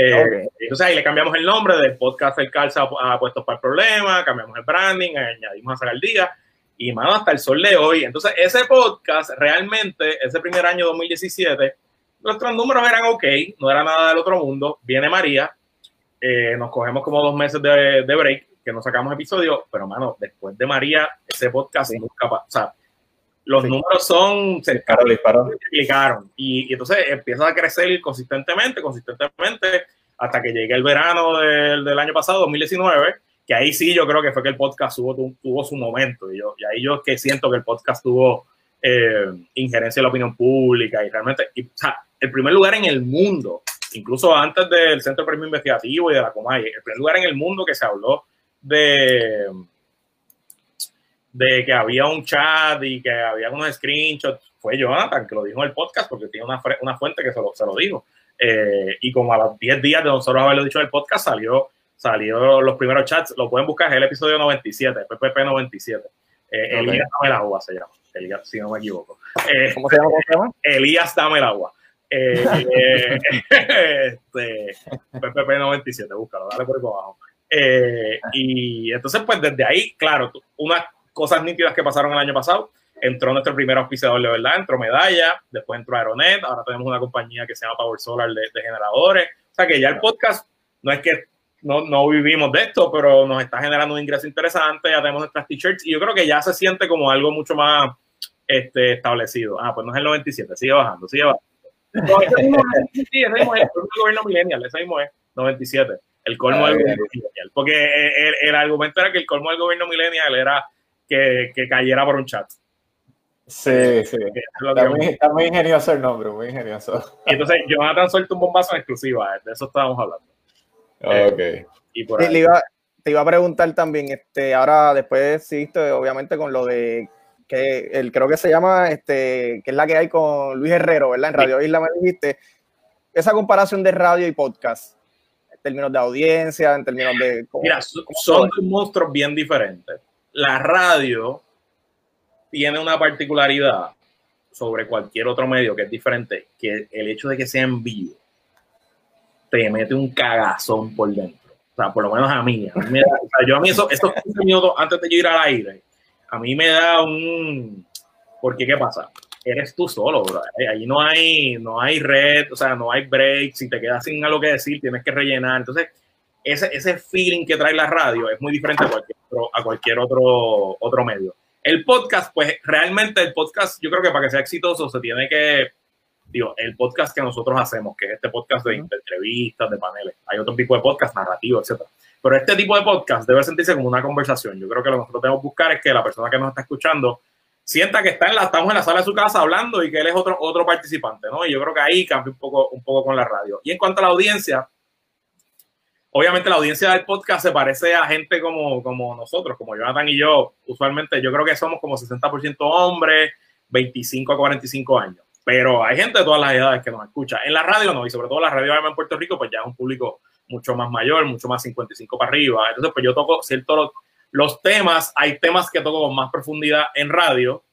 eh, entonces ahí le cambiamos el nombre del podcast El Calza a Puestos para el Problema, cambiamos el branding, añadimos a Sacar Día y mano hasta el sol de hoy. Entonces ese podcast realmente, ese primer año 2017, nuestros números eran ok, no era nada del otro mundo. Viene María, eh, nos cogemos como dos meses de, de, break, que no sacamos episodio, pero mano, después de María, ese podcast nunca. O sea, los números son se multiplicaron y, y, entonces empieza a crecer consistentemente, consistentemente hasta que llegue el verano del, del, año pasado, 2019, que ahí sí yo creo que fue que el podcast tuvo, tuvo su momento. Y, yo, y ahí yo que siento que el podcast tuvo eh, injerencia en la opinión pública y realmente, y, o sea, el primer lugar en el mundo, incluso antes del Centro Premio Investigativo y de la Comay, el primer lugar en el mundo que se habló de, de que había un chat y que había unos screenshots, fue Jonathan que lo dijo en el podcast porque tiene una, una fuente que se lo, se lo dijo. Eh, y como a los 10 días de nosotros haberlo dicho en el podcast, salió, salió los primeros chats. Lo pueden buscar, es el episodio 97, PPP 97. Eh, Elías Dame el Agua se llama. Elías, si no me equivoco. Eh, ¿Cómo se llama? ¿Cómo se llama? Elías Dame el Agua. Eh, este, PPP 97, búscalo, dale por abajo. y entonces, pues desde ahí, claro, unas cosas nítidas que pasaron el año pasado entró nuestro primer auspiciador de verdad, entró Medalla, después entró Aeronet, ahora tenemos una compañía que se llama Power Solar de, generadores. O sea que ya el podcast no es que no, no, vivimos de esto, pero nos está generando un ingreso interesante, ya tenemos nuestras t-shirts y yo creo que ya se siente como algo mucho más este, establecido. Ah, pues no es el 97, sigue bajando, sigue bajando. No, ese mismo es, sí, ese mismo es el gobierno millennial, ese mismo es 97, el colmo del gobierno millennial. Porque el, el, argumento era que el colmo del gobierno millennial era que, que cayera por un chat. Sí, sí. Está muy, está muy, ingenioso el nombre, muy ingenioso. entonces, Jonathan suelto un bombazo en exclusiva, de eso estábamos hablando. Ok. Eh, y por te, iba, te, iba, a preguntar también, este, ahora después sí, obviamente con lo de que el, creo que se llama, este, que es la que hay con Luis Herrero, ¿verdad? En Radio Isla me dijiste, esa comparación de radio y podcast, en términos de audiencia, en términos de... Mira, son dos monstruos bien diferentes. La radio tiene una particularidad sobre cualquier otro medio que es diferente, que el hecho de que sea en vivo te mete un cagazón por dentro. O sea, por lo menos a mí. A mí me da, o sea, yo a mí eso, estos 15 minutos antes de yo ir al aire, a mí me da un... Porque, ¿qué pasa? Eres tú solo, bro. Ahí no hay, no hay red, o sea, no hay break. Si te quedas sin algo que decir, tienes que rellenar. Entonces, ese, ese feeling que trae la radio es muy diferente a cualquier otro, a cualquier otro, otro medio. El podcast, pues realmente el podcast, yo creo que para que sea exitoso se tiene que, digo, el podcast que nosotros hacemos, que es este podcast de, entrevistas, de paneles, hay otro tipo de podcast narrativo, etcétera. Pero este tipo de podcast debe sentirse como una conversación. Yo creo que lo que nosotros tenemos que buscar es que la persona que nos está escuchando sienta que está en la, estamos en la sala de su casa hablando y que él es otro, otro participante, ¿no? Y yo creo que ahí cambia un poco, un poco con la radio. Y en cuanto a la audiencia, obviamente la audiencia del podcast se parece a gente como, como nosotros, como Jonathan y yo. Usualmente yo creo que somos como 60% hombres, 25 a 45 años. Pero hay gente de todas las edades que nos escucha. En la radio no, y sobre todo la radio en Puerto Rico, pues ya es un público mucho más mayor, mucho más 55 para arriba. Entonces, pues yo toco ciertos los, temas, hay temas que toco con más profundidad en radio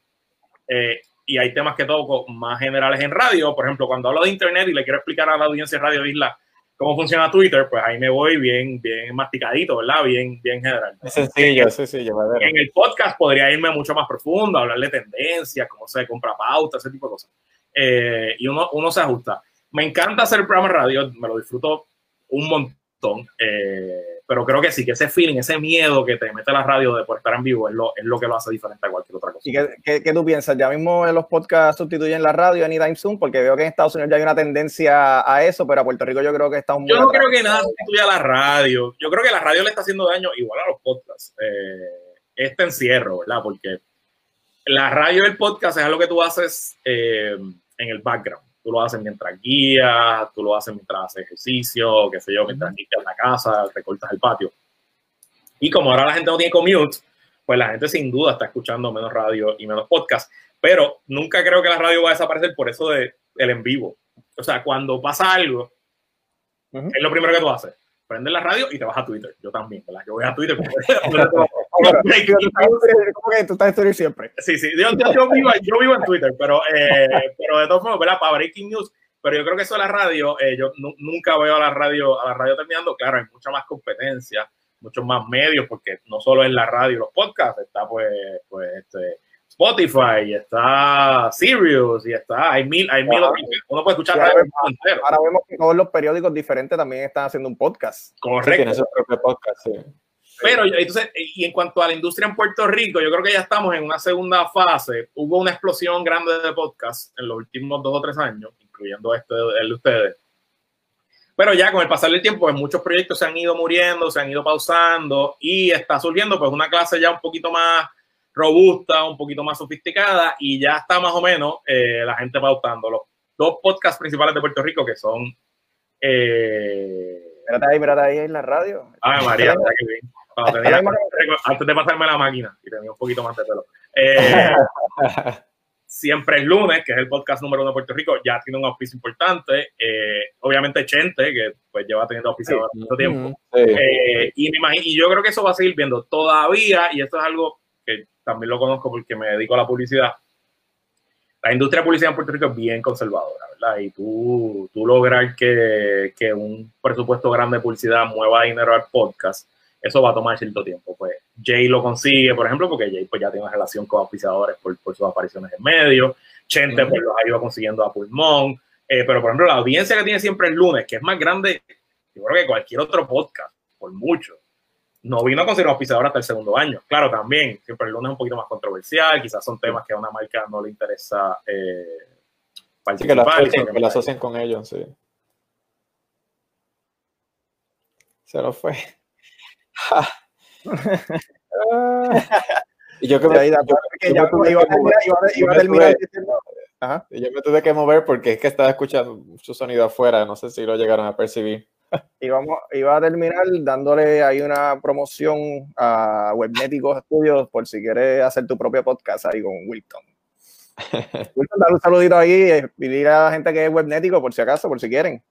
eh, y hay temas que toco más generales en radio. Por ejemplo, cuando hablo de Internet y le quiero explicar a la audiencia de Radio Isla cómo funciona Twitter, pues ahí me voy bien, bien masticadito, ¿verdad? Bien, bien general. Sencillo, sencillo. En el podcast podría irme mucho más profundo, hablarle de tendencias, cómo se compra pauta, ese tipo de cosas. Eh, y uno, uno se ajusta. Me encanta hacer el programa radio, me lo disfruto un montón. Eh, pero creo que sí, que ese feeling, ese miedo que te mete la radio de por estar en vivo es lo, es lo que lo hace diferente a cualquier otra cosa. ¿Y qué, qué, tú piensas? Ya mismo los podcasts sustituyen la radio anytime soon, porque veo que en Estados Unidos ya hay una tendencia a eso, pero a Puerto Rico yo creo que está un Yo no creo que nada sustituya la radio. Yo creo que la radio le está haciendo daño igual a los podcasts. Eh, este encierro, ¿verdad? Porque la radio y el podcast es algo que tú haces eh, en el background tú lo haces mientras guías, tú lo haces mientras haces ejercicio, qué sé yo, mientras limpias la casa, recortas el patio. Y como ahora la gente no tiene commute, pues la gente sin duda está escuchando menos radio y menos podcast. Pero nunca creo que la radio va a desaparecer por eso de el en vivo. O sea, cuando pasa algo, es lo primero que tú haces prendes la radio y te vas a Twitter. Yo también, ¿verdad? Yo voy a Twitter. ¿Cómo que tú estás en Twitter siempre? Sí, sí. Yo, yo, vivo, yo vivo, en Twitter, pero, eh, pero de todos modos, ¿verdad? Para Breaking News. Pero yo creo que eso de la radio, eh, yo nunca veo a la radio, a la radio terminando. Claro, hay mucha más competencia, muchos más medios, porque no solo es la radio y los podcasts, está pues, pues este, Spotify, y está Sirius, y está, hay mil, hay mil, uno puede escuchar ahora, vemos, ahora vemos que todos los periódicos diferentes también están haciendo un podcast. Correcto. Sí, su propio podcast, sí. Pero entonces, y en cuanto a la industria en Puerto Rico, yo creo que ya estamos en una segunda fase. Hubo una explosión grande de podcast en los últimos dos o tres años, incluyendo este el de ustedes. Pero ya con el pasar del tiempo, pues muchos proyectos se han ido muriendo, se han ido pausando y está surgiendo pues una clase ya un poquito más robusta, un poquito más sofisticada y ya está más o menos eh, la gente pautando. dos podcasts principales de Puerto Rico que son... Eh, Mírate ahí, mírate ahí en la radio. Ay, María, qué bien. Cuando tenía- antes de pasarme la máquina y tenía un poquito más de pelo. Eh, Siempre es lunes, que es el podcast número uno de Puerto Rico, ya tiene un auspicio importante. Eh, obviamente Chente, que pues lleva teniendo auspicio Sí. mucho tiempo. Sí. Eh, y, me imagino, y yo creo que eso va a seguir viendo todavía, y esto es algo que también lo conozco porque me dedico a la publicidad. La industria de publicidad en Puerto Rico es bien conservadora, ¿verdad? Y tú, tú lograr que, que un presupuesto grande de publicidad mueva dinero al podcast, eso va a tomar cierto tiempo. Pues Jay lo consigue, por ejemplo, porque Jay pues, ya tiene una relación con auspiciadores por, por sus apariciones en medio. Chente pues los ha ido consiguiendo a pulmón. Eh, pero, por ejemplo, la audiencia que tiene siempre el lunes, que es más grande, yo creo que cualquier otro podcast, por mucho, no vino a conseguir auspiciador hasta el segundo año. Claro, también, siempre el lunes es un poquito más controversial, quizás son temas que a una marca no le interesa eh, Sí, que participar. que lo asocian con ellos, sí. Se lo fue. Y yo que me, yo- yo tuve iba que mover. iba iba a terminar tuve- diciendo- Ajá. y yo me tuve que mover porque es que estaba escuchando mucho sonido afuera, no sé si lo llegaron a percibir. Y vamos, iba a terminar dándole ahí una promoción a Webnéticos Studios por si quieres hacer tu propio podcast ahí con Wilton. Wilton, dale un saludito ahí eh, y dile a la gente que es webnético por si acaso, por si quieren.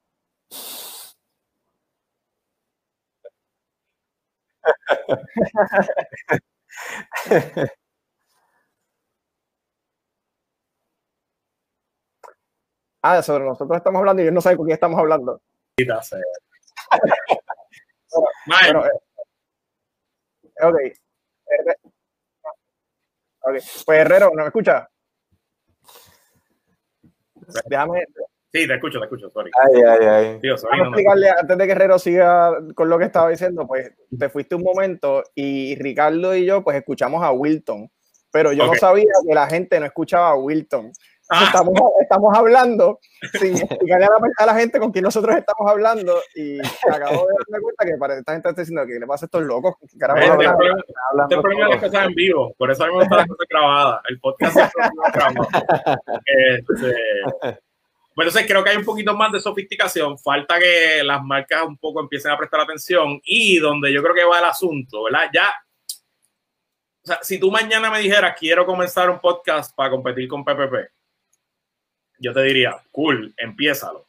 Ah, sobre nosotros estamos hablando y yo no sé con quién estamos hablando. Mae, Bueno, eh, ok. Herre- ok. Pues Herrero, ¿no me escucha? Déjame, sí, te escucho, te escucho, sorry. Ay, ay, ay. Tío, sorry, déjame no, no. explicarle antes de que Herrero siga con lo que estaba diciendo, pues te fuiste un momento y Ricardo y yo pues escuchamos a Wilton, pero yo Ok. no sabía que la gente no escuchaba a Wilton. Ah, Estamos, estamos hablando sin explicarle a la, a la gente con quien nosotros estamos hablando y acabo de darme cuenta que para esta gente está diciendo que le pasa a estos locos. ¿Qué carajo este hablan? problema- Hablando este problema las cosas en vivo, por eso a mí me gustan las cosas grabadas. El podcast es grabado. Este, entonces creo que hay un poquito más de sofisticación. Falta que las marcas un poco empiecen a prestar atención y donde yo creo que va el asunto, ¿verdad? Ya, o sea, si tú mañana me dijeras quiero comenzar un podcast para competir con PPP, yo te diría, cool, empiézalo.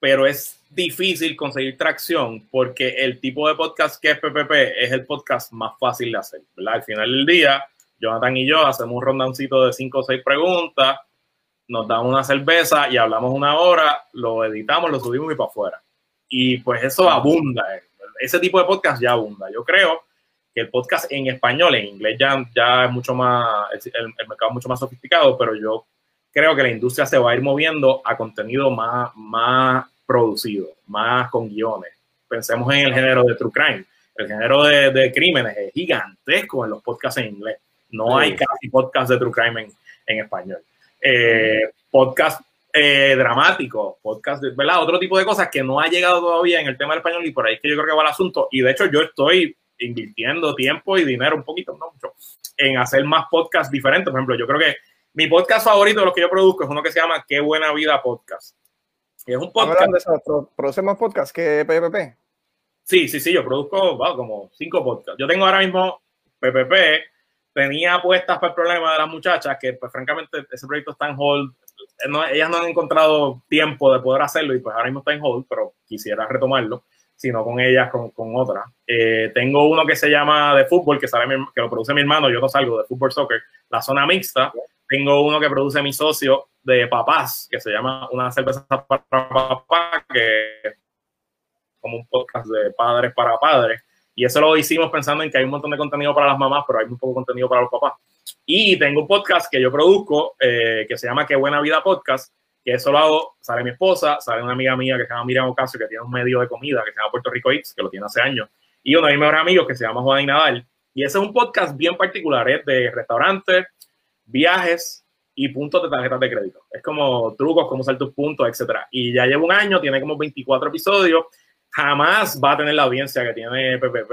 Pero es difícil conseguir tracción porque el tipo de podcast que es PPP es el podcast más fácil de hacer, ¿verdad? Al final del día, Jonathan y yo hacemos un rondancito de cinco o seis preguntas, nos damos una cerveza y hablamos una hora, lo editamos, lo subimos y para afuera. Y pues eso abunda, ese tipo de podcast ya abunda. Yo creo que el podcast en español, en inglés ya, ya es mucho más, el, el mercado es mucho más sofisticado, pero yo creo que la industria se va a ir moviendo a contenido más, más producido, más con guiones. Pensemos en el género de True Crime. El género de, de crímenes es gigantesco en los podcasts en inglés. No hay casi podcast de True Crime en, en español. Eh, podcast eh, dramático, podcast, de- ¿verdad? Otro tipo de cosas que no ha llegado todavía en el tema del español y por ahí es que yo creo que va el asunto. Y de hecho yo estoy invirtiendo tiempo y dinero un poquito, no mucho, en hacer más podcasts diferentes. Por ejemplo, yo creo que mi podcast favorito de los que yo produzco es uno que se llama Qué Buena Vida Podcast. Y es un Estamos podcast. hablando de eso, pro- producemos podcast que PPP. Sí, sí, sí, yo produzco wow, como cinco podcasts. Yo tengo ahora mismo PPP, tenía apuestas para el problema de las muchachas, que pues francamente ese proyecto está en hold. Ellas no han encontrado tiempo de poder hacerlo y pues ahora mismo está en hold, pero quisiera retomarlo, sino con ellas, con, con otras. Eh, tengo uno que se llama de fútbol, que, sale mi- que lo produce mi hermano, yo no salgo de fútbol soccer, la zona mixta. Tengo uno que produce mi socio de papás, que se llama Una cerveza para papá, que es como un podcast de padres para padres. Y eso lo hicimos pensando en que hay un montón de contenido para las mamás, pero hay muy poco contenido para los papás. Y tengo un podcast que yo produzco, eh, que se llama Qué Buena Vida Podcast, que eso lo hago, sale mi esposa, sale una amiga mía que se llama Miriam Ocasio, que tiene un medio de comida que se llama Puerto Rico Eats, que lo tiene hace años, y uno de mis mejores amigos que se llama Juan Nadal. Y ese es un podcast bien particular, es de restaurantes, viajes y puntos de tarjetas de crédito. Es como trucos, cómo usar tus puntos, etcétera. Y ya lleva un año, tiene como 24 episodios. Jamás va a tener la audiencia que tiene PPP,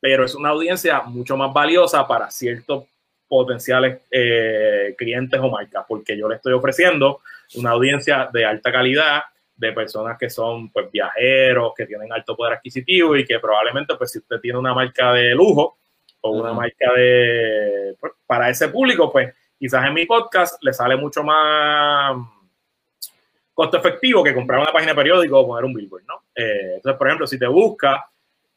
pero es una audiencia mucho más valiosa para ciertos potenciales eh, clientes o marcas, porque yo le estoy ofreciendo una audiencia de alta calidad, de personas que son pues viajeros, que tienen alto poder adquisitivo y que probablemente pues si usted tiene una marca de lujo o una marca de pues, para ese público, pues quizás en mi podcast le sale mucho más costo efectivo que comprar una página de periódico o poner un billboard, ¿no? Eh, entonces, por ejemplo, si te busca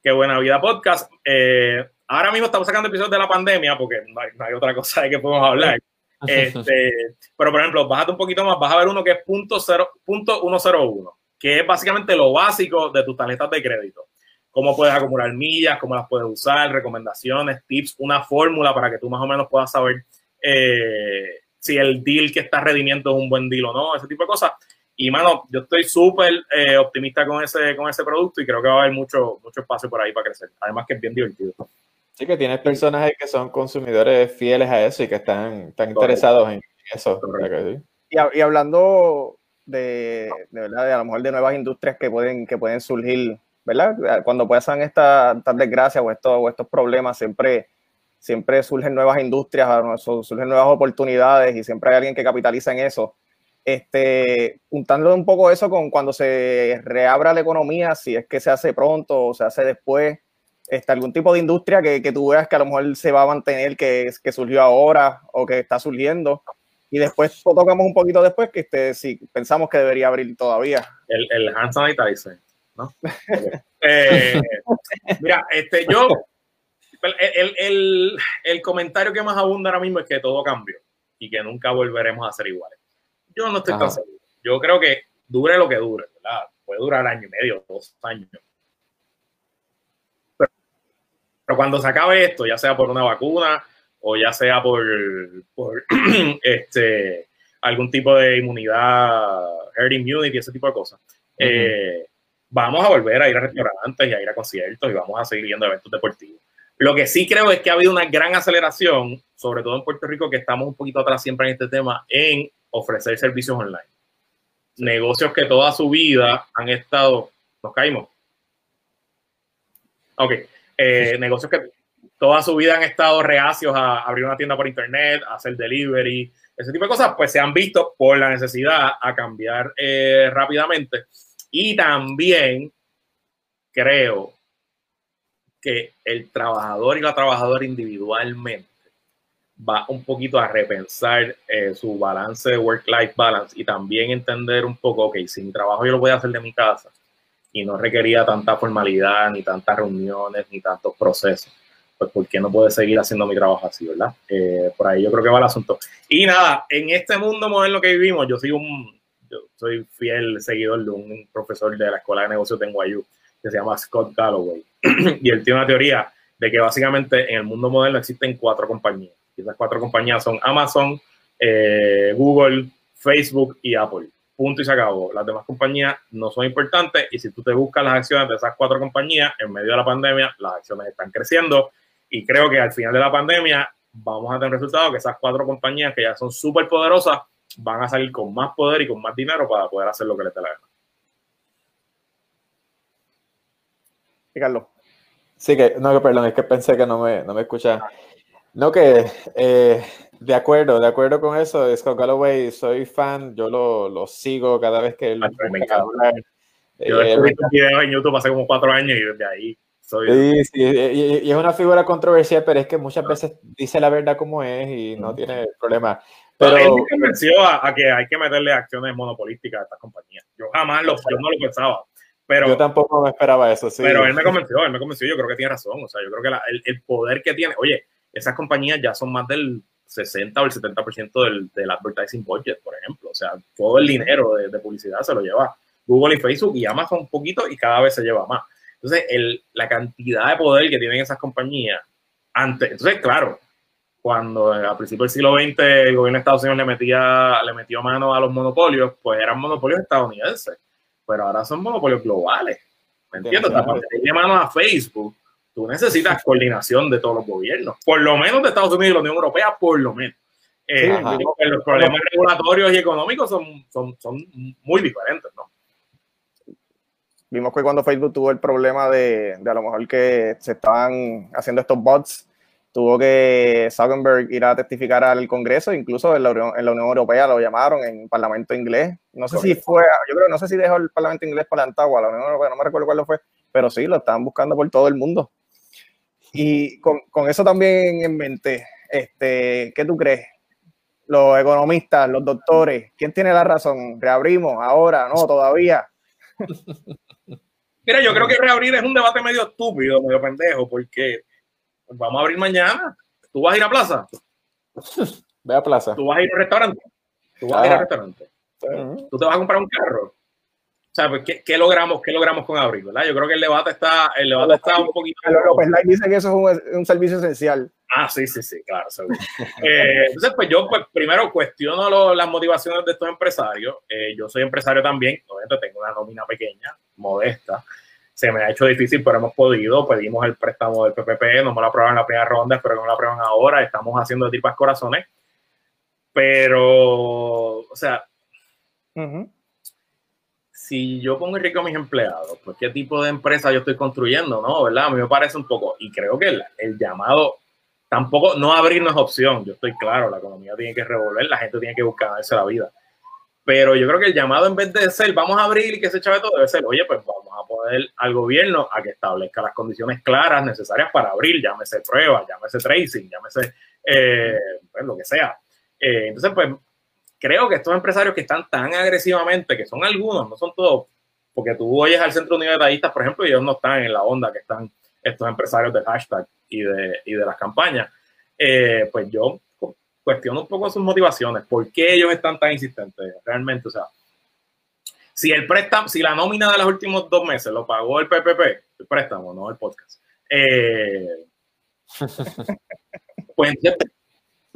Qué Buena Vida Podcast, eh, ahora mismo estamos sacando episodios de la pandemia porque no hay, otra cosa de que podemos hablar. Este, pero, por ejemplo, bájate un poquito más, vas a ver uno que es punto, cero, punto 101, que es básicamente lo básico de tus tarjetas de crédito. Cómo puedes acumular millas, cómo las puedes usar, recomendaciones, tips, una fórmula para que tú más o menos puedas saber eh, si el deal que estás redimiendo es un buen deal o no, ese tipo de cosas. Y, mano, yo estoy súper eh, optimista con ese, con ese producto y creo que va a haber mucho, mucho espacio por ahí para crecer. Además que es bien divertido. Sí, que tienes personas que son consumidores fieles a eso y que están, están interesados en eso. Y, y, hablando de, de, verdad, de a lo mejor de nuevas industrias que pueden, que pueden surgir, ¿verdad? Cuando pasan estas, estas desgracias o estos, o estos problemas, siempre, siempre surgen nuevas industrias, surgen nuevas oportunidades y siempre hay alguien que capitaliza en eso este, juntando un poco eso con cuando se reabra la economía, si es que se hace pronto o se hace después, este, algún tipo de industria que, que tú veas que a lo mejor se va a mantener, que, que surgió ahora o que está surgiendo. Y después tocamos un poquito después que este, si pensamos que debería abrir todavía. El, el hand sanitizer, ¿no? eh, mira, este, yo, el, el, el comentario que más abunda ahora mismo es que todo cambió y que nunca volveremos a ser iguales. Yo no estoy tan seguro. Yo creo que dure lo que dure, ¿verdad? Puede durar año y medio, dos años. Pero, cuando se acabe esto, ya sea por una vacuna o ya sea por, por este, algún tipo de inmunidad, herd immunity, ese tipo de cosas, eh, vamos a volver a ir a restaurantes y a ir a conciertos y vamos a seguir yendo a eventos deportivos. Lo que sí creo es que ha habido una gran aceleración, sobre todo en Puerto Rico, que estamos un poquito atrás siempre en este tema, en ofrecer servicios online. Negocios que toda su vida han estado, nos caímos. Ok, eh, negocios que toda su vida han estado reacios a abrir una tienda por internet, a hacer delivery, ese tipo de cosas, pues se han visto por la necesidad a cambiar eh, rápidamente. Y también creo que el trabajador y la trabajadora individualmente va un poquito a repensar eh, su balance de work-life balance y también entender un poco, ok, si mi trabajo yo lo voy a hacer de mi casa y no requería tanta formalidad, ni tantas reuniones, ni tantos procesos, pues ¿por qué no puedo seguir haciendo mi trabajo así, verdad? Eh, por ahí yo creo que va el asunto. Y nada, en este mundo moderno que vivimos, yo soy un, yo soy fiel seguidor de un profesor de la Escuela de Negocios de NYU que se llama Scott Galloway y él tiene una teoría de que básicamente en el mundo moderno existen cuatro compañías y esas cuatro compañías son Amazon, eh, Google, Facebook y Apple. Punto y se acabó. Las demás compañías no son importantes y si tú te buscas las acciones de esas cuatro compañías en medio de la pandemia, las acciones están creciendo y creo que al final de la pandemia vamos a tener resultado que esas cuatro compañías que ya son súper poderosas van a salir con más poder y con más dinero para poder hacer lo que les dé la gana. Carlos. Sí, que, no, perdón, es que pensé que no me, no me escucha. No, que eh, de acuerdo, de acuerdo con eso, Scott Galloway, soy fan, yo lo, lo sigo cada vez que él me hablar. Yo he visto un video en YouTube hace como cuatro años y desde ahí soy... Sí, sí, y, es una figura controversial, pero es que muchas veces dice la verdad como es y no tiene problema. Pero él me convenció a, que hay que meterle acciones monopolísticas a estas compañías. Yo jamás lo, yo no lo pensaba. Pero, yo tampoco me esperaba eso, sí. Pero él me convenció, él me convenció, yo creo que tiene razón. O sea, yo creo que el, el poder que tiene, oye, esas compañías ya son más del 60 o el 70% del, del advertising budget, por ejemplo. O sea, todo el dinero de, publicidad se lo lleva Google y Facebook y Amazon un poquito y cada vez se lleva más. Entonces, el, la cantidad de poder que tienen esas compañías antes. Entonces, claro, cuando a principios del siglo XX el gobierno de Estados Unidos le, metía, le metió mano a los monopolios, pues eran monopolios estadounidenses, pero ahora son monopolios globales. ¿Me entiendes? Le mano a Facebook tú necesitas coordinación de todos los gobiernos, por lo menos de Estados Unidos y la Unión Europea, por lo menos. Eh, los problemas regulatorios y económicos son, son, son muy diferentes, ¿no? Vimos que cuando Facebook tuvo el problema de, de a lo mejor que se estaban haciendo estos bots tuvo que Zuckerberg ir a testificar al Congreso, incluso en la, Unión, en la Unión Europea lo llamaron en el Parlamento inglés. No sé si fue, yo creo, no sé si dejó el Parlamento inglés para la Antagua, la Unión Europea, no me recuerdo cuál fue, pero sí, lo estaban buscando por todo el mundo. Y con, con eso también en mente, este, ¿qué tú crees? Los economistas, los doctores, ¿quién tiene la razón? ¿Reabrimos ahora? No, todavía. Mira, yo creo que reabrir es un debate medio estúpido, medio pendejo, porque vamos a abrir mañana. ¿Tú vas a ir a plaza? Ve a plaza. ¿Tú vas a ir a un restaurante? ¿Tú vas a ir al restaurante? ¿Tú te vas a comprar un carro? O sea, pues, ¿qué, ¿qué, logramos, ¿qué logramos con abrir? ¿verdad? Yo creo que el debate está, el debate está un poquito... López Light dice que eso es un, un servicio esencial. Ah, sí, sí, sí, claro. eh, entonces, pues yo pues, primero cuestiono lo, las motivaciones de estos empresarios. Eh, yo soy empresario también, obviamente tengo una nómina pequeña, modesta. Se me ha hecho difícil, pero hemos podido. Pedimos el préstamo del PPP, no me lo aprobaron en la primera ronda, espero que no lo aprueben ahora. Estamos haciendo de tripas corazones. Pero, o sea, uh -huh si yo pongo rico a mis empleados, pues qué tipo de empresa yo estoy construyendo, ¿no? ¿Verdad? A mí me parece un poco, y creo que el, el, llamado, tampoco, no abrir no es opción, yo estoy claro, la economía tiene que revolver, la gente tiene que buscarse la vida. Pero yo creo que el llamado en vez de ser, vamos a abrir y que se chave todo, debe ser, oye, pues vamos a poner al gobierno a que establezca las condiciones claras necesarias para abrir, llámese pruebas, llámese tracing, llámese eh, pues, lo que sea. Eh, entonces, pues creo que estos empresarios que están tan agresivamente, que son algunos, no son todos, porque tú oyes al Centro Unido de Tallistas, por ejemplo, y ellos no están en la onda que están estos empresarios del hashtag y de, y de las campañas, eh, pues yo cuestiono un poco sus motivaciones, por qué ellos están tan insistentes realmente, o sea, si el préstamo, si la nómina de los últimos dos meses lo pagó el PPP, el préstamo, no el podcast, eh, pues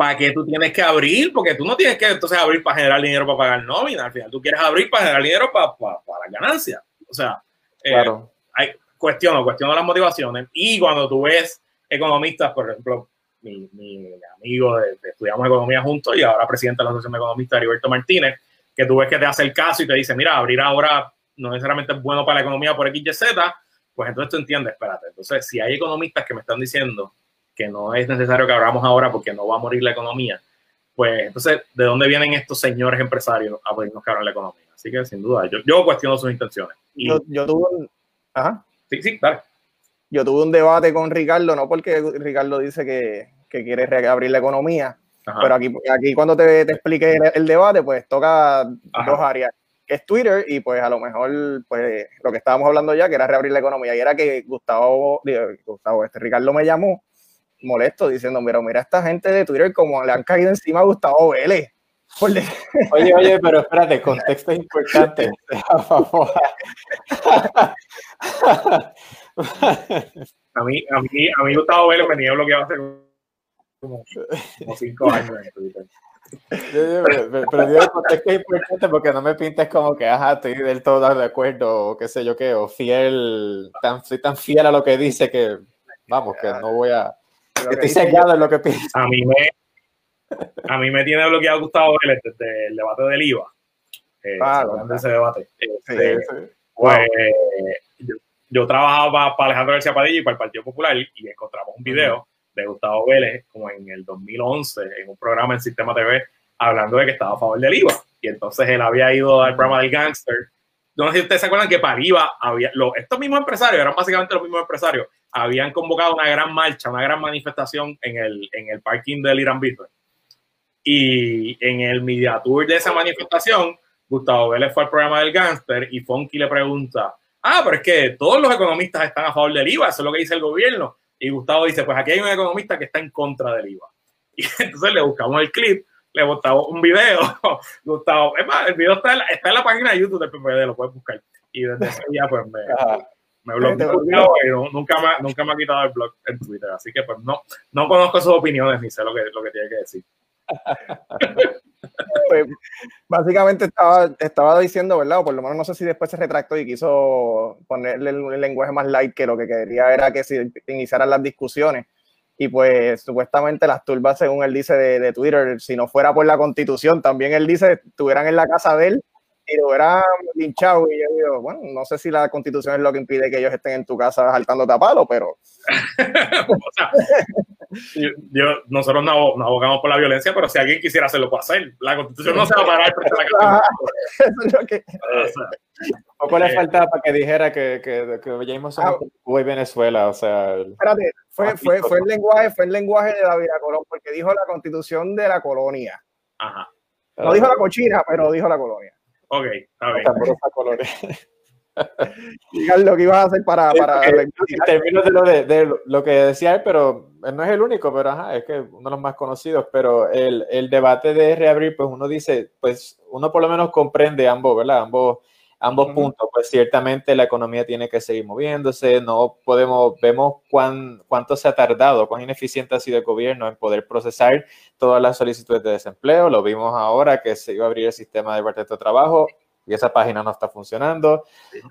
¿para qué tú tienes que abrir? Porque tú no tienes que entonces abrir para generar dinero para pagar nómina. Al final tú quieres abrir para generar dinero para, para, para las ganancias. O sea, claro. eh, hay, cuestiono, cuestiono las motivaciones. Y cuando tú ves economistas, por ejemplo, mi, mi amigo, de, de, estudiamos economía juntos y ahora presidente de la Asociación de Economistas, Heriberto Martínez, que tú ves que te hace el caso y te dice, mira, abrir ahora no necesariamente es bueno para la economía por X, Y, Z, pues entonces tú entiendes, espérate. Entonces, si hay economistas que me están diciendo que no es necesario que abramos ahora porque no va a morir la economía, pues entonces, ¿de dónde vienen estos señores empresarios a pedirnos que abran la economía? Así que sin duda, yo, yo cuestiono sus intenciones. Y, yo, yo, tuve un... Ajá. Sí, sí, dale. Yo tuve un debate con Ricardo, no porque Ricardo dice que, que quiere reabrir la economía, Ajá. pero aquí, aquí cuando te, te explique el, el, debate, pues toca Ajá. dos áreas es Twitter y pues a lo mejor pues lo que estábamos hablando ya que era reabrir la economía y era que Gustavo, Gustavo este Ricardo me llamó molesto diciendo, mira, mira esta gente de Twitter como le han caído encima a Gustavo Vélez. Oye, oye, pero espérate, contexto es importante. a mí, a mí, a mí Gustavo Vélez me tenía bloqueado hace como, como cinco años en Twitter. Pero, pero, pero digo, el contexto es importante porque no me pintes como que, ajá, estoy del todo de acuerdo, o qué sé yo qué, o fiel, tan, soy tan fiel a lo que dice que, vamos, que no voy a, Estoy sellado en lo que pienso. A mí me, a mí me tiene bloqueado Gustavo Vélez desde el debate del IVA. Eh, ah, de ese debate. Este, sí, sí. Pues wow. yo, yo, trabajaba para, para, Alejandro García Padilla y para el Partido Popular y encontramos un video uh -huh. de Gustavo Vélez como en el 2011 en un programa en Sistema TV hablando de que estaba a favor del IVA. Y entonces él había ido al programa del Gangster. No sé si ustedes se acuerdan que para IVA había, estos mismos empresarios, eran básicamente los mismos empresarios, habían convocado una gran marcha, una gran manifestación en el, en el parking del Irán Bitcoin. Y en el media tour de esa manifestación, Gustavo Vélez fue al programa del Gangster y Fonky le pregunta, ah, pero es que todos los economistas están a favor del IVA, eso es lo que dice el gobierno. Y Gustavo dice, pues aquí hay un economista que está en contra del IVA. Y entonces le buscamos el clip, le buscamos un video. Gustavo, es más, el video está en, la, está en la página de YouTube del PPD, lo puedes buscar. Y desde ese día, pues me, me bloqueó y no, nunca, me, nunca me ha quitado el blog en Twitter. Así que pues no, no conozco sus opiniones ni sé lo que, lo que tiene que decir. pues, básicamente estaba, estaba diciendo, ¿verdad? O por lo menos no sé si después se retractó y quiso ponerle el, el lenguaje más light que lo que quería era que se iniciaran las discusiones. Y pues supuestamente las turbas, según él dice de, Twitter, si no fuera por la constitución, también él dice, estuvieran en la casa de él y lo hubieran linchado. Y yo digo, bueno, no sé si la constitución es lo que impide que ellos estén en tu casa saltando a pero. o sea, yo, nosotros no, no, abogamos por la violencia, pero si alguien quisiera hacerlo, puede hacer. La constitución no se va a parar frente a la. Eso. Poco le eh, falta para que dijera que, que, que James ah, Venezuela, o sea. Espérate, fue, fue, fue, el lenguaje, fue el lenguaje de David Colón, porque dijo la constitución de la colonia. Ajá. No dijo la cochina, pero dijo la colonia. Ok, está bien. Digan lo que ibas a hacer para. para en términos de lo, de, lo que decía él, pero no es el único, pero ajá, es que uno de los más conocidos. Pero el, el debate de reabrir, pues uno dice, pues uno por lo menos comprende ambos, ¿verdad? Ambos ambos puntos, pues ciertamente la economía tiene que seguir moviéndose, no podemos, vemos cuán, cuánto se ha tardado, cuán ineficiente ha sido el gobierno en poder procesar todas las solicitudes de desempleo, lo vimos ahora que se iba a abrir el sistema de de trabajo y esa página no está funcionando,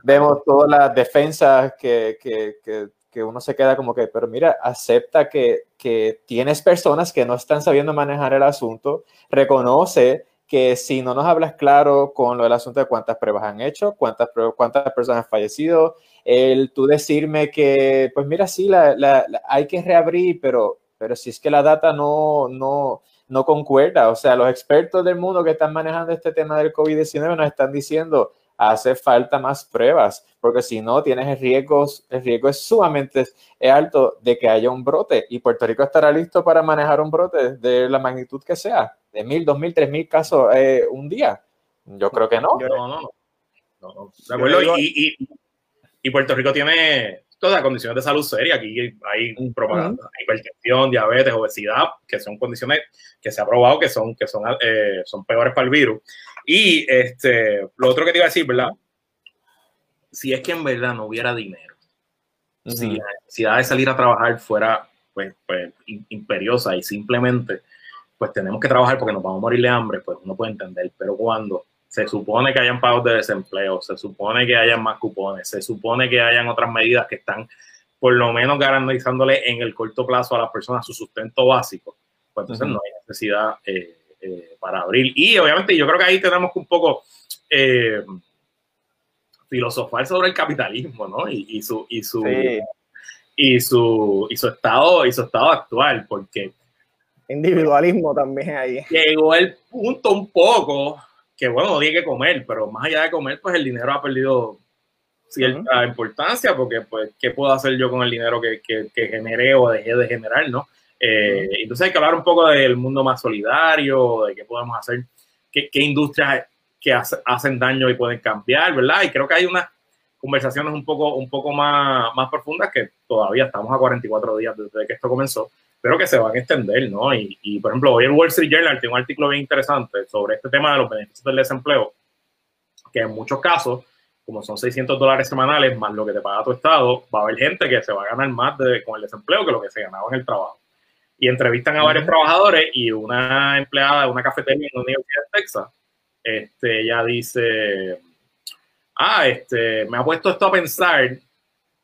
vemos todas las defensas que, que, que, que uno se queda como que, pero mira, acepta que, que tienes personas que no están sabiendo manejar el asunto, reconoce que si no nos hablas claro con lo del asunto de cuántas pruebas han hecho, cuántas, cuántas personas han fallecido, el tú decirme que, pues mira, sí, la, hay que reabrir, pero, pero si es que la data no, no, no concuerda, o sea, los expertos del mundo que están manejando este tema del COVID-19 nos están diciendo, hace falta más pruebas, porque si no, tienes el riesgo, el riesgo es sumamente alto de que haya un brote y Puerto Rico estará listo para manejar un brote de la magnitud que sea de mil, dos mil, tres mil casos eh, un día. Yo creo que no. No, no, no. De acuerdo. Y, y, Puerto Rico tiene todas condiciones de salud serias. Aquí hay propaganda, hipertensión, diabetes, obesidad, que son condiciones que se ha probado que son, que son, eh, son peores para el virus. Y este, lo otro que te iba a decir, ¿verdad? Si es que en verdad no hubiera dinero, si la necesidad de salir a trabajar fuera pues, pues imperiosa y simplemente pues tenemos que trabajar porque nos vamos a morir de hambre, pues uno puede entender, pero cuando se supone que hayan pagos de desempleo, se supone que hayan más cupones, se supone que hayan otras medidas que están por lo menos garantizándole en el corto plazo a las personas su sustento básico, pues entonces no hay necesidad eh, eh, para abrir. Y obviamente yo creo que ahí tenemos que un poco eh, filosofar sobre el capitalismo, ¿no? Y, su, y, su, y, su, y su estado y su estado actual, porque individualismo también ahí. Llegó el punto un poco que, bueno, no que comer, pero más allá de comer, pues el dinero ha perdido cierta importancia, porque, pues, ¿qué puedo hacer yo con el dinero que, que, generé o dejé de generar, no? Eh, entonces hay que hablar un poco del mundo más solidario, de qué podemos hacer, qué, qué industrias que hacen daño y pueden cambiar, ¿verdad? Y creo que hay unas conversaciones un poco, un poco más, más profundas que todavía estamos a 44 días desde que esto comenzó, pero que se van a extender, ¿no? Y, y, por ejemplo, hoy el Wall Street Journal tiene un artículo bien interesante sobre este tema de los beneficios del desempleo, que en muchos casos, como son 600 dólares semanales más lo que te paga tu estado, va a haber gente que se va a ganar más de, con el desempleo que lo que se ganaba en el trabajo. Y entrevistan a varios trabajadores y una empleada de una cafetería en la Universidad de Texas, este, ella dice, ah, este, me ha puesto esto a pensar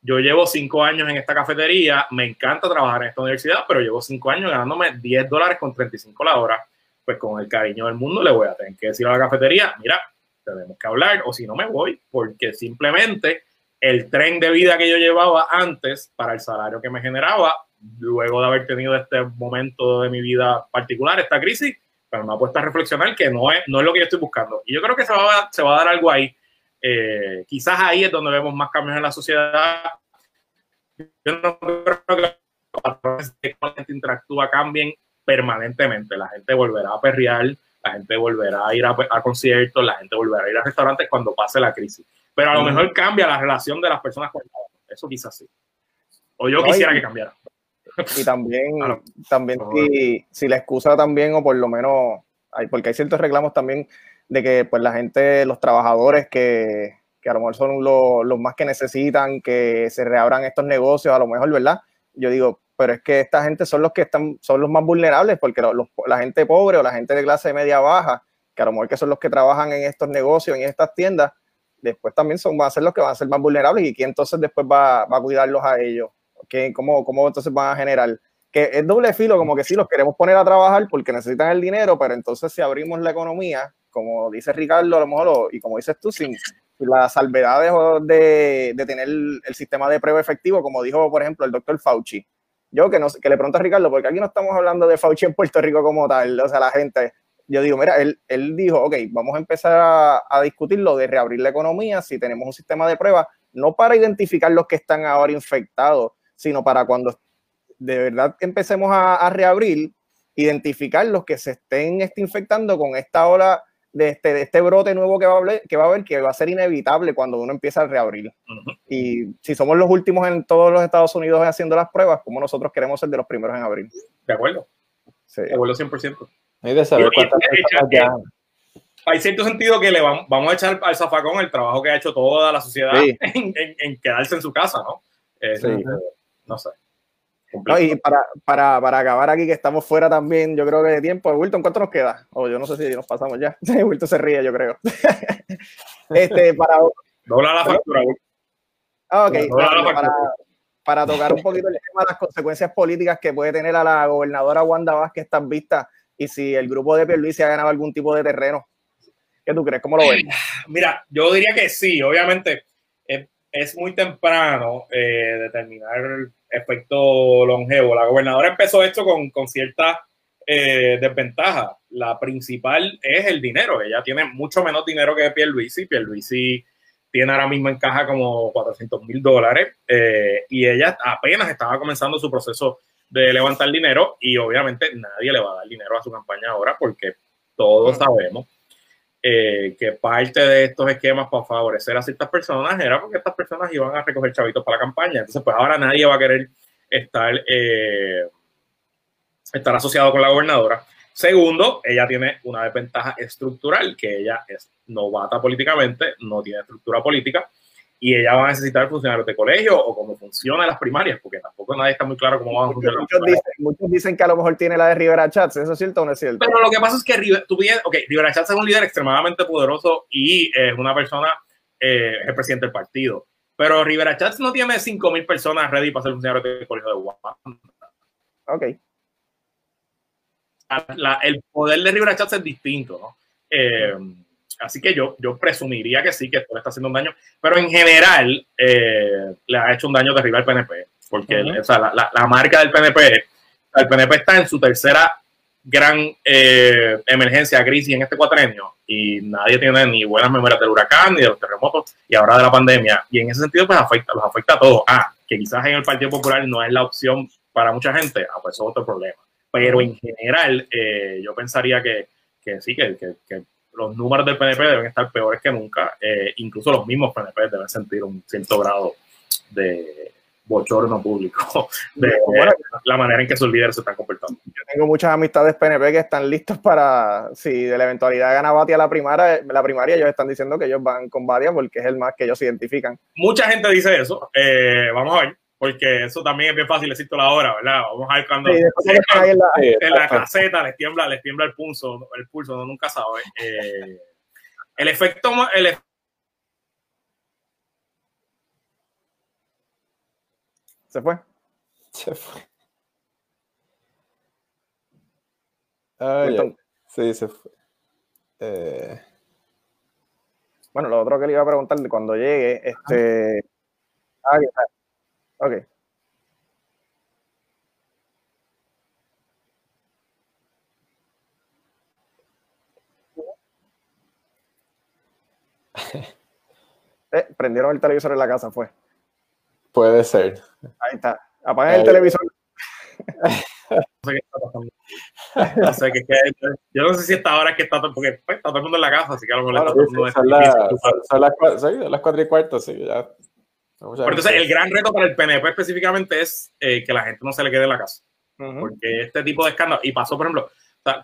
yo llevo cinco años en esta cafetería, me encanta trabajar en esta universidad, pero llevo cinco años ganándome 10 dólares con 35 la hora. Pues con el cariño del mundo le voy a tener que decir a la cafetería, mira, tenemos que hablar o si no me voy, porque simplemente el tren de vida que yo llevaba antes para el salario que me generaba, luego de haber tenido este momento de mi vida particular, esta crisis, pero me ha puesto a reflexionar que no es, no es lo que yo estoy buscando. Y yo creo que se va, se va a dar algo ahí eh, quizás ahí es donde vemos más cambios en la sociedad. Yo no creo que los patrones de cómo la gente interactúa cambien permanentemente. La gente volverá a perrear, la gente volverá a ir a, conciertos, la gente volverá a ir a restaurantes cuando pase la crisis. Pero a lo mejor cambia la relación de las personas con el Eso quizás sí. O yo quisiera que cambiara. Y también, también si, si la excusa también, o por lo menos, hay, porque hay ciertos reclamos también de que pues la gente, los trabajadores que, que a lo mejor son los más que necesitan que se reabran estos negocios, a lo mejor, ¿verdad? Yo digo, pero es que esta gente son los que están, son los más vulnerables, porque la gente pobre o la gente de clase media baja, que a lo mejor que son los que trabajan en estos negocios, en estas tiendas, después también son, van a ser los que van a ser más vulnerables y quién entonces después va, va a cuidarlos a ellos, ¿Qué, cómo, ¿cómo entonces van a generar? Que es doble filo, como que sí los queremos poner a trabajar porque necesitan el dinero, pero entonces si abrimos la economía, como dice Ricardo, a lo mejor, y como dices tú, sin las salvedades de, de tener el sistema de prueba efectivo, como dijo, por ejemplo, el doctor Fauci. Yo que, no, que le pregunto a Ricardo, porque aquí no estamos hablando de Fauci en Puerto Rico como tal, o sea, la gente, yo digo, mira, él, él dijo, ok, vamos a empezar a, a discutir lo de reabrir la economía si tenemos un sistema de prueba, no para identificar los que están ahora infectados, sino para cuando de verdad empecemos a, reabrir, identificar los que se estén este, infectando con esta ola de este, de este brote nuevo que va, a haber, que va a haber, que va a ser inevitable cuando uno empieza a reabrir. Y si somos los últimos en todos los Estados Unidos haciendo las pruebas, como nosotros queremos ser de los primeros en abril. De acuerdo. Sí. De acuerdo 100%. Hay de saber cuántas ya hay cierto sentido que le vamos, vamos, a echar al zafacón el trabajo que ha hecho toda la sociedad en, quedarse en su casa, ¿no? Eh, sí. No sé. y para, para, para, acabar aquí, que estamos fuera también, yo creo que de tiempo, Wilton, ¿cuánto nos queda? O yo no sé si nos pasamos ya. Wilton se ríe, yo creo. este, para... Dobla la factura, Wilton. Ah, ok. Para, para, tocar un poquito el tema de las consecuencias políticas que puede tener a la gobernadora Wanda Vázquez estas vistas y si el grupo de Pierluisi ha ganado algún tipo de terreno ¿Qué tú crees? ¿Cómo lo ves? Mira, yo diría que sí, obviamente es, muy temprano eh, determinar el efecto longevo. La gobernadora empezó esto con, con cierta eh, desventaja. La principal es el dinero. Ella tiene mucho menos dinero que Pierluisi. Pierluisi tiene ahora mismo en caja como 400 mil dólares eh, y ella apenas estaba comenzando su proceso de levantar dinero y obviamente nadie le va a dar dinero a su campaña ahora porque todos sabemos eh, que parte de estos esquemas para favorecer a ciertas personas era porque estas personas iban a recoger chavitos para la campaña. Entonces, pues ahora nadie va a querer estar, eh, estar asociado con la gobernadora. Segundo, ella tiene una desventaja estructural, que ella es novata políticamente, no tiene estructura política y ella va a necesitar funcionarios de colegio o cómo funcionan las primarias, porque tampoco nadie está muy claro cómo van a funcionar. Muchos dicen, muchos dicen que a lo mejor tiene la de Rivera Chats, ¿eso es cierto o no es cierto? Pero lo que pasa es que Rivera, Chats es un líder extremadamente poderoso y es una persona, eh, es el presidente del partido. Pero Rivera Chats no tiene 5.000 personas ready para ser funcionario de colegio de Wanda. Ok. el poder de Rivera Chats es distinto, ¿no? Eh, Así que yo, yo presumiría que sí, que esto le está haciendo un daño, pero en general eh, le ha hecho un daño terrible al PNP, porque la, marca del PNP, el PNP está en su tercera gran eh, emergencia, crisis en este cuatrenio, y nadie tiene ni buenas memorias del huracán, ni de los terremotos, y ahora de la pandemia, y en ese sentido pues afecta, los afecta a todos. Ah, que quizás en el Partido Popular no es la opción para mucha gente, ah, pues eso es otro problema. Pero en general, eh, yo pensaría que, que sí, que, que los números del PNP deben estar peores que nunca. Eh, incluso los mismos PNP deben sentir un cierto grado de bochorno público de la manera en que sus líderes se están comportando. Yo tengo muchas amistades PNP que están listos para, si de la eventualidad gana Batia la primaria, la primaria, ellos están diciendo que ellos van con Batia porque es el más que ellos identifican. Mucha gente dice eso. Eh, vamos a ver porque eso también es bien fácil decirlo ahora, ¿verdad? Vamos a ver cuando en, la, caseta les tiembla, les tiembla el pulso, el pulso, no nunca sabe. Eh, el efecto, el ¿Se fue? Se fue. Ah, sí, se fue. Eh... Bueno, lo otro que le iba a preguntar de cuando llegue, este. Ah, Ok. Eh, prendieron el televisor en la casa, fue. Puede ser. Ahí está. Apaguen el televisor. no sé qué está pasando. No sé qué, yo no sé si esta hora es que está, porque pues, está todo el mundo en la casa, así que a lo mejor son, son, las, las cuatro y cuarto, sí, ya entonces, el gran reto para el PNP específicamente es eh, que la gente no se le quede en la casa. Porque este tipo de escándalo, y pasó, por ejemplo,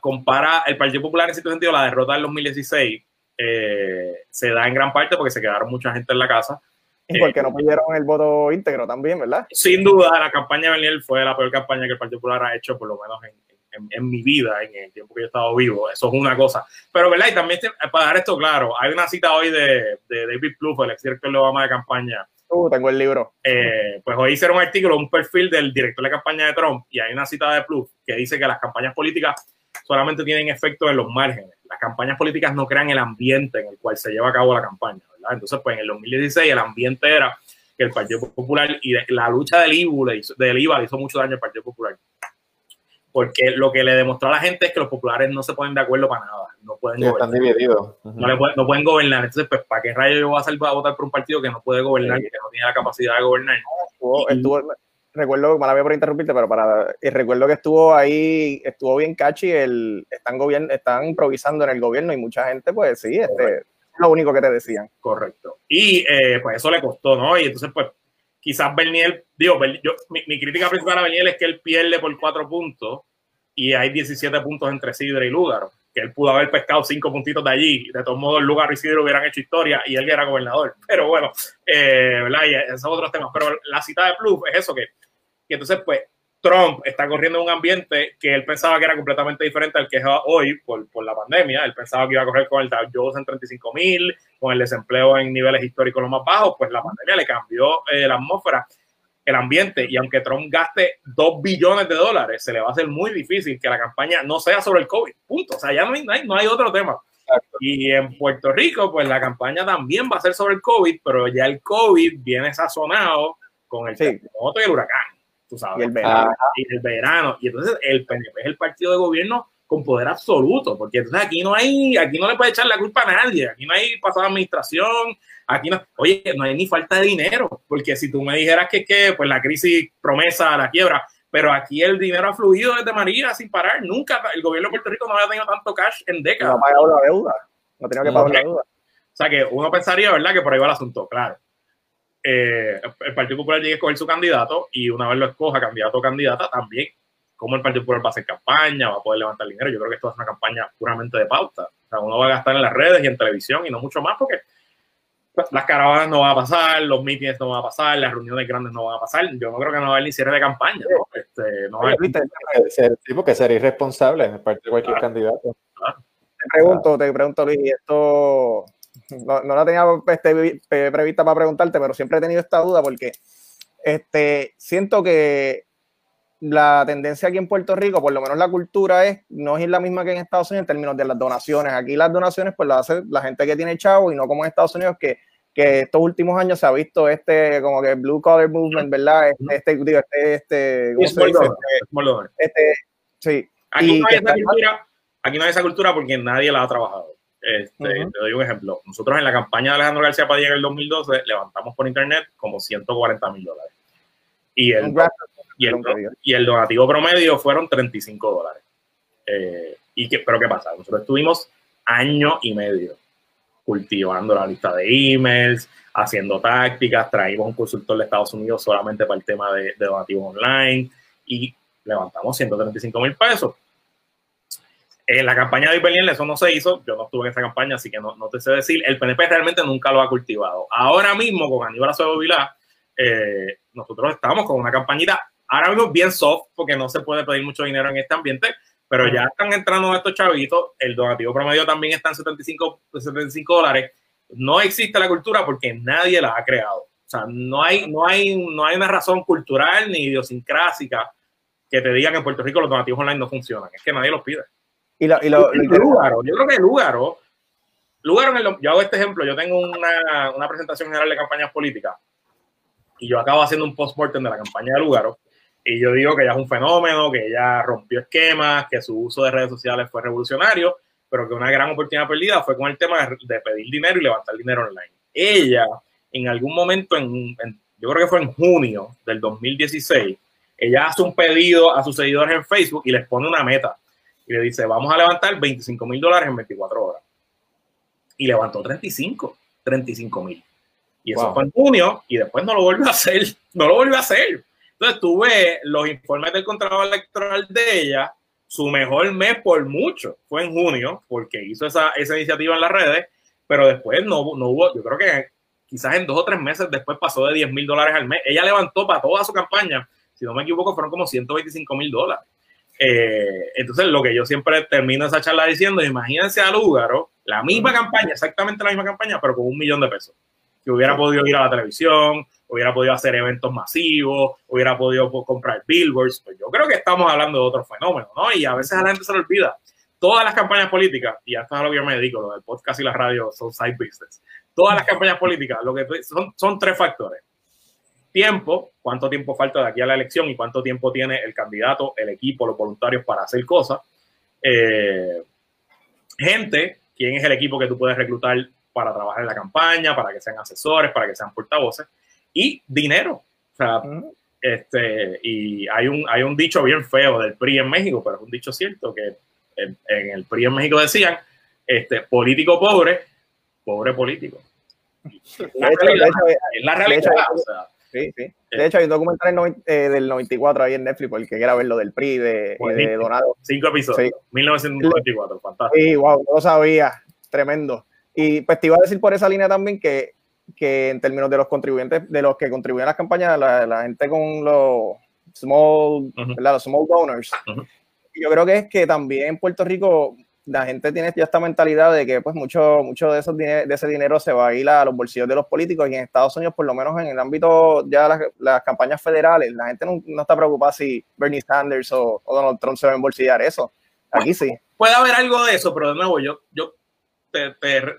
compara el Partido Popular en cierto sentido, la derrota del 2016 eh, se da en gran parte porque se quedaron mucha gente en la casa. Y porque eh, no pidieron el voto íntegro también, ¿verdad? Sin duda, la campaña de Bernier fue la peor campaña que el Partido Popular ha hecho, por lo menos en, en, mi vida, en el tiempo que yo he estado vivo. Eso es una cosa. Pero, ¿verdad? Y también, para dar esto claro, hay una cita hoy de, de David Plouffe, el ex director de Obama de campaña, Tengo el libro. Eh, pues hoy hicieron un artículo, un perfil del director de campaña de Trump, y hay una cita de Plus que dice que las campañas políticas solamente tienen efecto en los márgenes. Las campañas políticas no crean el ambiente en el cual se lleva a cabo la campaña. Entonces, pues en el 2016 el ambiente era que el Partido Popular y la lucha del IVA, del IVA hizo mucho daño al Partido Popular porque lo que le demostró a la gente es que los populares no se ponen de acuerdo para nada, no pueden gobernar. Están divididos. no, pueden, gobernar. Entonces, pues, ¿para qué rayos yo voy a, salir a votar por un partido que no puede gobernar, que no tiene la capacidad de gobernar? recuerdo, mala por interrumpirte, pero para recuerdo que estuvo ahí, estuvo bien catchy, el, están, gobierno, están improvisando en el gobierno y mucha gente, pues sí, este, es lo único que te decían. Correcto. Y eh, pues eso le costó, ¿no? Y entonces, pues, quizás Bernier, digo, yo, mi, crítica principal a Bernier es que él pierde por cuatro puntos y hay 17 puntos entre Sidre y Lugaro, que él pudo haber pescado cinco puntitos de allí. De todos modos, Lugaro y Sidre hubieran hecho historia y él era gobernador. Pero bueno, eh, ¿verdad? Y esos otros temas. Pero la cita de Plus es eso que, que entonces, pues, Trump está corriendo en un ambiente que él pensaba que era completamente diferente al que es hoy por, por la pandemia. Él pensaba que iba a correr con el Dow Jones en 35 mil, con el desempleo en niveles históricos los más bajos. Pues la pandemia le cambió eh, la atmósfera, el ambiente. Y aunque Trump gaste 2 billones de dólares, se le va a hacer muy difícil que la campaña no sea sobre el COVID. Punto. O sea, ya no hay, no hay, otro tema. Y en Puerto Rico, pues la campaña también va a ser sobre el COVID, pero ya el COVID viene sazonado con el terremoto y el huracán y el verano. Y el verano. Y entonces el PNP es el partido de gobierno con poder absoluto, porque entonces aquí no hay, aquí no le puede echar la culpa a nadie, aquí no hay pasada administración, aquí no, oye, no hay ni falta de dinero, porque si tú me dijeras que, que pues la crisis promesa, la quiebra, pero aquí el dinero ha fluido desde María sin parar, nunca, el gobierno de Puerto Rico no había tenido tanto cash en décadas. No ha pagado la deuda, no tenía que pagar la deuda. O sea que uno pensaría, ¿verdad?, que por ahí va el asunto, claro. Eh, el Partido Popular llegue a escoger su candidato y una vez lo escoja, candidato o candidata, también cómo el Partido Popular va a hacer campaña, va a poder levantar dinero. Yo creo que esto es una campaña puramente de pauta. O sea, uno va a gastar en las redes y en televisión y no mucho más porque las caravanas no van a pasar, los mítines no van a pasar, las reuniones grandes no van a pasar. Yo no creo que no va a haber ni cierre de campaña. ¿no? Este, no va a que ser irresponsable en parte de cualquier candidato. Te pregunto, te pregunto, Luis, esto no, no la tenía este, prevista para preguntarte, pero siempre he tenido esta duda porque este, siento que la tendencia aquí en Puerto Rico, por lo menos la cultura es, no es la misma que en Estados Unidos en términos de las donaciones. Aquí las donaciones pues las hace la gente que tiene chavo y no como en Estados Unidos que, que estos últimos años se ha visto este como que blue collar movement, ¿verdad? Este, este, digo, este, este, ¿cómo se dice? Este, este, sí. Aquí no, hay esa cultura, aquí no hay esa cultura porque nadie la ha trabajado. Este, Te doy un ejemplo. Nosotros en la campaña de Alejandro García Padilla en el 2012 levantamos por internet como 140 mil dólares. Y el, y, el, y el donativo promedio fueron 35 dólares. Eh, y que, pero ¿qué pasa? Nosotros estuvimos año y medio cultivando la lista de emails, haciendo tácticas, traímos un consultor de Estados Unidos solamente para el tema de, de donativos online y levantamos 135 mil pesos. En la campaña de Berlín eso no se hizo, yo no estuve en esa campaña, así que no, te sé decir. El PNP realmente nunca lo ha cultivado. Ahora mismo, con Aníbal Acevedo Vilá, eh, nosotros estamos con una campaña ahora mismo bien soft, porque no se puede pedir mucho dinero en este ambiente, pero ya están entrando estos chavitos, el donativo promedio también está en 75, 75 dólares. No existe la cultura porque nadie la ha creado. O sea, no hay, no hay, no hay una razón cultural ni idiosincrásica que te digan que en Puerto Rico los donativos online no funcionan. Es que nadie los pide. Y, lo, y lo, yo creo que Lugaro, Lugaro yo hago este ejemplo, yo tengo una, una, presentación general de campañas políticas y yo acabo haciendo un post-mortem de la campaña de Lugaro y yo digo que ella es un fenómeno, que ella rompió esquemas, que su uso de redes sociales fue revolucionario, pero que una gran oportunidad perdida fue con el tema de, pedir dinero y levantar dinero online. Ella, en algún momento, en, yo creo que fue en junio del 2016, ella hace un pedido a sus seguidores en Facebook y les pone una meta y le dice, vamos a levantar 25 mil dólares en 24 horas. Y levantó 35, 35 mil. Y eso fue en junio y después no lo volvió a hacer, no lo volvió a hacer. Entonces tuve los informes del contrato electoral de ella, su mejor mes por mucho fue en junio, porque hizo esa, esa iniciativa en las redes, pero después no, no hubo, yo creo que quizás en dos o tres meses después pasó de 10 mil dólares al mes. Ella levantó para toda su campaña, si no me equivoco, fueron como 125 mil dólares. Eh, entonces, lo que yo siempre termino esa charla diciendo, imagínense a Lúgaro, la misma campaña, exactamente la misma campaña, pero con un millón de pesos. Que hubiera podido ir a la televisión, hubiera podido hacer eventos masivos, hubiera podido comprar billboards. Pues yo creo que estamos hablando de otro fenómeno, ¿no? Y a veces a la gente se le olvida. todas las campañas políticas, y hasta a lo que yo me dedico, lo del podcast y la radio son side business, todas las campañas políticas, lo que son, son tres factores. Tiempo, cuánto tiempo falta de aquí a la elección y cuánto tiempo tiene el candidato, el equipo, los voluntarios para hacer cosas. Eh, gente, quién es el equipo que tú puedes reclutar para trabajar en la campaña, para que sean asesores, para que sean portavoces, y dinero. O sea, este, y hay un, hay un dicho bien feo del PRI en México, pero es un dicho cierto que en, el PRI en México decían, este, político pobre, pobre político. La realidad, es la realidad. Sí, sí. De hecho, hay un documental eh, del 94 ahí en Netflix, porque quiera ver lo del PRI de, de Donado. Cinco episodios, 1994, fantástico. Sí, wow, no lo sabía, tremendo. Y pues te iba a decir por esa línea también que, que en términos de los contribuyentes, de los que contribuyen a las campañas, la, la gente con los small, los small donors, yo creo que es que también en Puerto Rico la gente tiene ya esta mentalidad de que pues mucho, mucho de, esos de ese dinero se va a ir a los bolsillos de los políticos y en Estados Unidos, por lo menos en el ámbito ya las, las campañas federales, la gente no, no, está preocupada si Bernie Sanders o, Donald Trump se va a embolsillar eso. Aquí sí. Puede haber algo de eso, pero de nuevo, yo, yo te,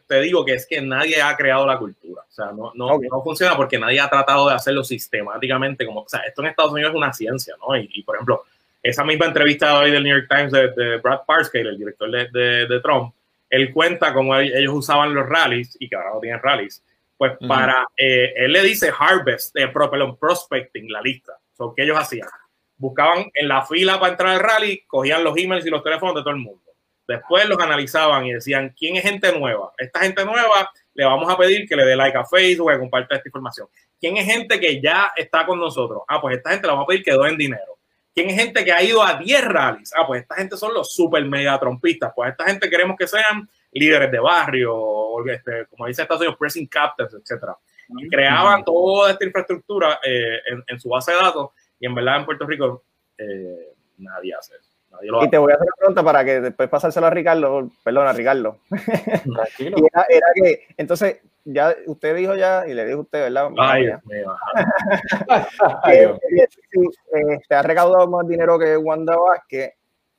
te, digo que es que nadie ha creado la cultura. O sea, no, no, no, funciona porque nadie ha tratado de hacerlo sistemáticamente. Como, o sea, esto en Estados Unidos es una ciencia, ¿no? Y, y por ejemplo, esa misma entrevista hoy del New York Times de, Brad Parscale, el director de, de, Trump, él cuenta cómo ellos usaban los rallies, y que ahora no tienen rallies, pues para, eh, él le dice harvest, de prospecting, la lista. So, ¿Qué ellos hacían? Buscaban en la fila para entrar al rally, cogían los emails y los teléfonos de todo el mundo. Después los analizaban y decían, ¿quién es gente nueva? Esta gente nueva le vamos a pedir que le dé like a Facebook, que comparta esta información. ¿Quién es gente que ya está con nosotros? Ah, pues esta gente le vamos a pedir que den dinero. ¿Quién es gente que ha ido a 10 rallies? Ah, pues esta gente son los super mega trompistas. Pues esta gente queremos que sean líderes de barrio, este, como dice Estados Unidos, pressing captains, etc. Y creaban toda esta infraestructura eh, en, su base de datos y en verdad en Puerto Rico eh, nadie hace eso. y te voy a hacer una pregunta para que después pasárselo a Ricardo, perdón, a Ricardo. Tranquilo. era, que, entonces, ya usted dijo ya, y le dijo usted, ¿verdad? Ay, se ha recaudado más dinero que Wanda Vázquez.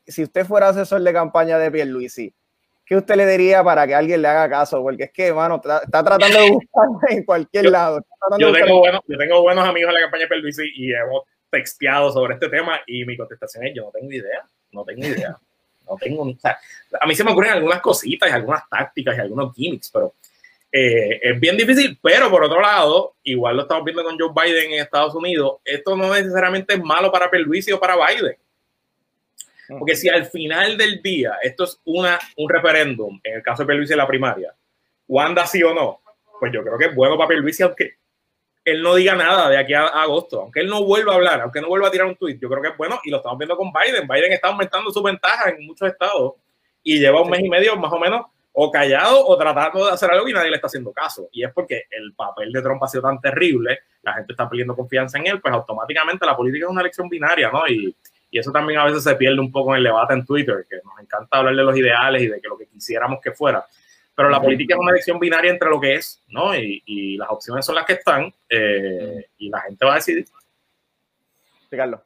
Si usted fuera asesor de campaña de Pierluisi, ¿qué usted le diría para que alguien le haga caso? Porque es que, hermano, está, tratando de buscar en cualquier lado. Yo tengo, yo tengo buenos amigos en la campaña de Pierluisi y hemos texteado sobre este tema y mi contestación es, yo no tengo idea, no tengo idea. No tengo, o sea, a mí se me ocurren algunas cositas y algunas tácticas y algunos gimmicks, pero eh, es bien difícil, pero por otro lado, igual lo estamos viendo con Joe Biden en Estados Unidos, esto no necesariamente es malo para Pierluisi o para Biden. Porque si al final del día esto es una, un referéndum, en el caso de Pierluisi la primaria, Wanda sí o no, pues yo creo que es bueno para Pierluisi aunque él no diga nada de aquí a, agosto, aunque él no vuelva a hablar, aunque no vuelva a tirar un tweet, yo creo que es bueno y lo estamos viendo con Biden. Biden está aumentando su ventaja en muchos estados y lleva un mes y medio más o menos o callado o tratando de hacer algo y nadie le está haciendo caso. Y es porque el papel de Trump ha sido tan terrible, la gente está perdiendo confianza en él, pues automáticamente la política es una elección binaria, ¿no? Y, y eso también a veces se pierde un poco en el debate en Twitter, que nos encanta hablar de los ideales y de que lo que quisiéramos que fuera. Pero la política es una elección binaria entre lo que es, ¿no? Y, y las opciones son las que están eh, y la gente va a decidir. Carlos.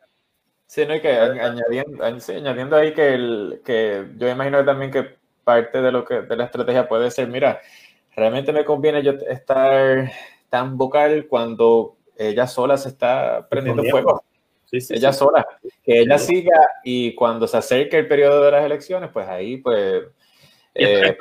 Sí, no, y que añadiendo, añadiendo ahí que, el, que yo imagino también que parte de lo que de la estrategia puede ser, mira, realmente me conviene yo estar tan vocal cuando ella sola se está prendiendo fuego. ella sola, que ella siga y cuando se acerque el periodo de las elecciones, pues ahí pues eh,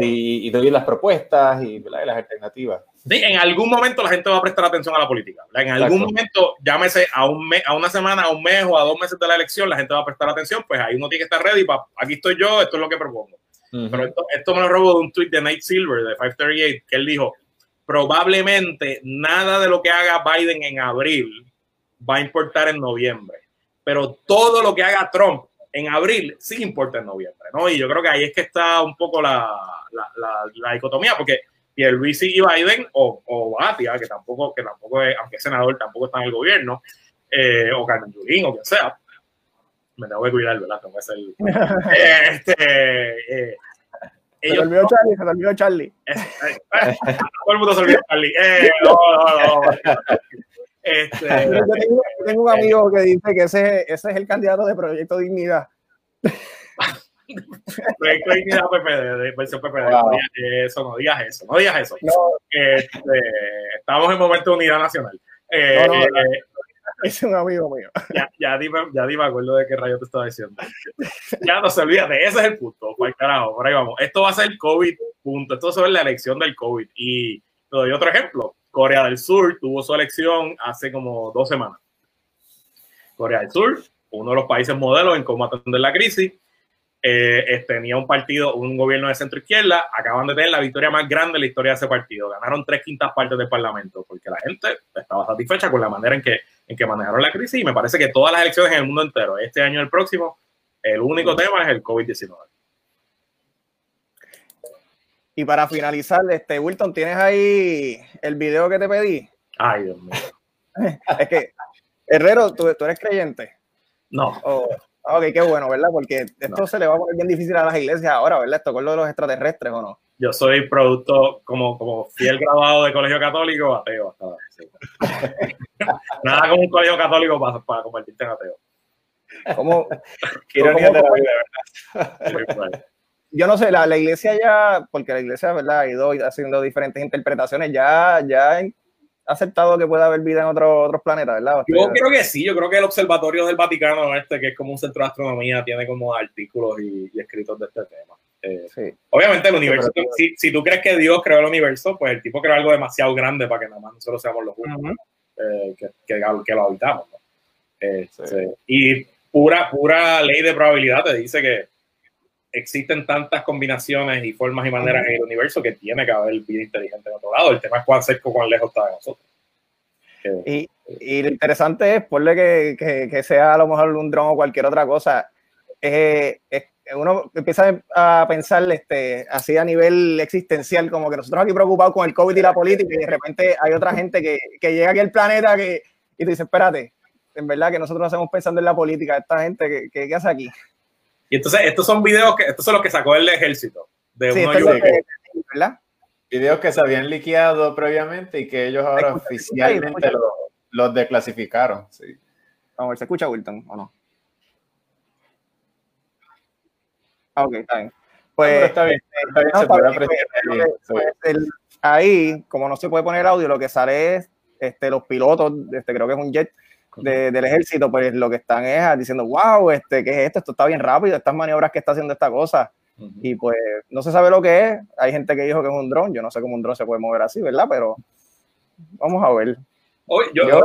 y, y, doy las propuestas y, las alternativas. Sí, en algún momento la gente va a prestar atención a la política. En algún momento, llámese a, un mes, a una semana, a un mes o a dos meses de la elección, la gente va a prestar atención, pues ahí uno tiene que estar ready. para aquí estoy yo, esto es lo que propongo. Pero esto, esto, me lo robo de un tweet de Nate Silver de 538, que él dijo, probablemente nada de lo que haga Biden en abril va a importar en noviembre, pero todo lo que haga Trump en abril sí importa en noviembre, ¿no? Y yo creo que ahí es que está un poco la, la, la, dicotomía, porque Pierluisi y Biden, o, o Batia, que tampoco, que tampoco es, aunque es senador, tampoco está en el gobierno, eh, o Carmen Yurín, o quien sea, me tengo que cuidar, ¿verdad? Tengo que ser... este, eh, se olvidó Charlie, se olvidó Charlie. Todo el mundo se olvidó Charlie. Eh, no, no, no. Este, yo, tengo, un amigo que dice que ese, ese es el candidato de Proyecto Dignidad. PPD, versión PPD. No digas eso, no digas eso, no digas eso. Este, estamos en momento de unidad nacional. Eh, no, eh, es un amigo mío. Ya, ya, dime, ya dime, acuerdo de qué rayo te estaba diciendo. Ya no se olvídate, ese es el punto. Por carajo, por ahí vamos. Esto va a ser COVID, punto. Esto es la elección del COVID. Y te doy otro ejemplo. Corea del Sur tuvo su elección hace como dos semanas. Corea del Sur, uno de los países modelos en cómo atender la crisis, eh, tenía un partido, un gobierno de centro izquierda, acaban de tener la victoria más grande en la historia de ese partido. Ganaron tres quintas partes del Parlamento, porque la gente estaba satisfecha con la manera en que, en que manejaron la crisis y me parece que todas las elecciones en el mundo entero, este año y el próximo, el único tema es el COVID-19. Y para finalizar, este Wilton, ¿tienes ahí el video que te pedí? Ay, Dios mío. es que, Herrero, ¿tú, eres creyente? No. Ok, qué bueno, ¿verdad? Porque esto se le va a poner bien difícil a las iglesias ahora, ¿verdad? Esto con lo de los extraterrestres, ¿o no? Yo soy producto, como, como fiel graduado de colegio católico, ateo. Nada como un colegio católico para, para convertirte en ateo. ¿Cómo? Ironía de la vida, ¿verdad? Yo no sé, la, la, iglesia ya, porque la iglesia, ¿verdad? Ha ido haciendo diferentes interpretaciones, ya, ya aceptado que pueda haber vida en otro, otros planetas, ¿verdad? Yo creo que sí, yo creo que el Observatorio del Vaticano, este, que es como un centro de astronomía, tiene como artículos y, escritos de este tema. Eh, sí. Obviamente el universo, si, si, tú crees que Dios creó el universo, pues el tipo creó algo demasiado grande para que nada más nosotros seamos los únicos eh, que, que, que, lo habitamos. ¿no? Este, y pura, pura ley de probabilidad te dice que existen tantas combinaciones y formas y maneras en el universo que tiene que haber vida inteligente en otro lado. El tema es cuán cerca o cuán lejos está de nosotros. Y, y, lo interesante es, ponle que, que, que, sea a lo mejor un dron o cualquier otra cosa, eh, uno empieza a pensar este, así a nivel existencial, como que nosotros aquí preocupados con el COVID y la política, y de repente hay otra gente que, que llega aquí al planeta que, y te dice, espérate, en verdad que nosotros no hacemos pensando en la política, esta gente que, que hace aquí. Y entonces estos son videos que, estos son los que sacó el ejército. De sí, ¿verdad? Videos que se habían liqueado previamente y que ellos ahora oficialmente los, los desclasificaron. Sí. Vamos a ver, ¿se escucha Wilton o no? Ah, ok, está bien. Pues, está bien, está bien, se puede apreciar pues, el, ahí, como no se puede poner audio, lo que sale es este, los pilotos, este, creo que es un jet, del ejército, pues lo que están es diciendo, wow, este, ¿qué es esto? Esto está bien rápido, estas maniobras que está haciendo esta cosa. Y pues no se sabe lo que es. Hay gente que dijo que es un dron. Yo no sé cómo un dron se puede mover así, ¿verdad? Pero vamos a ver. Hoy, yo, yo,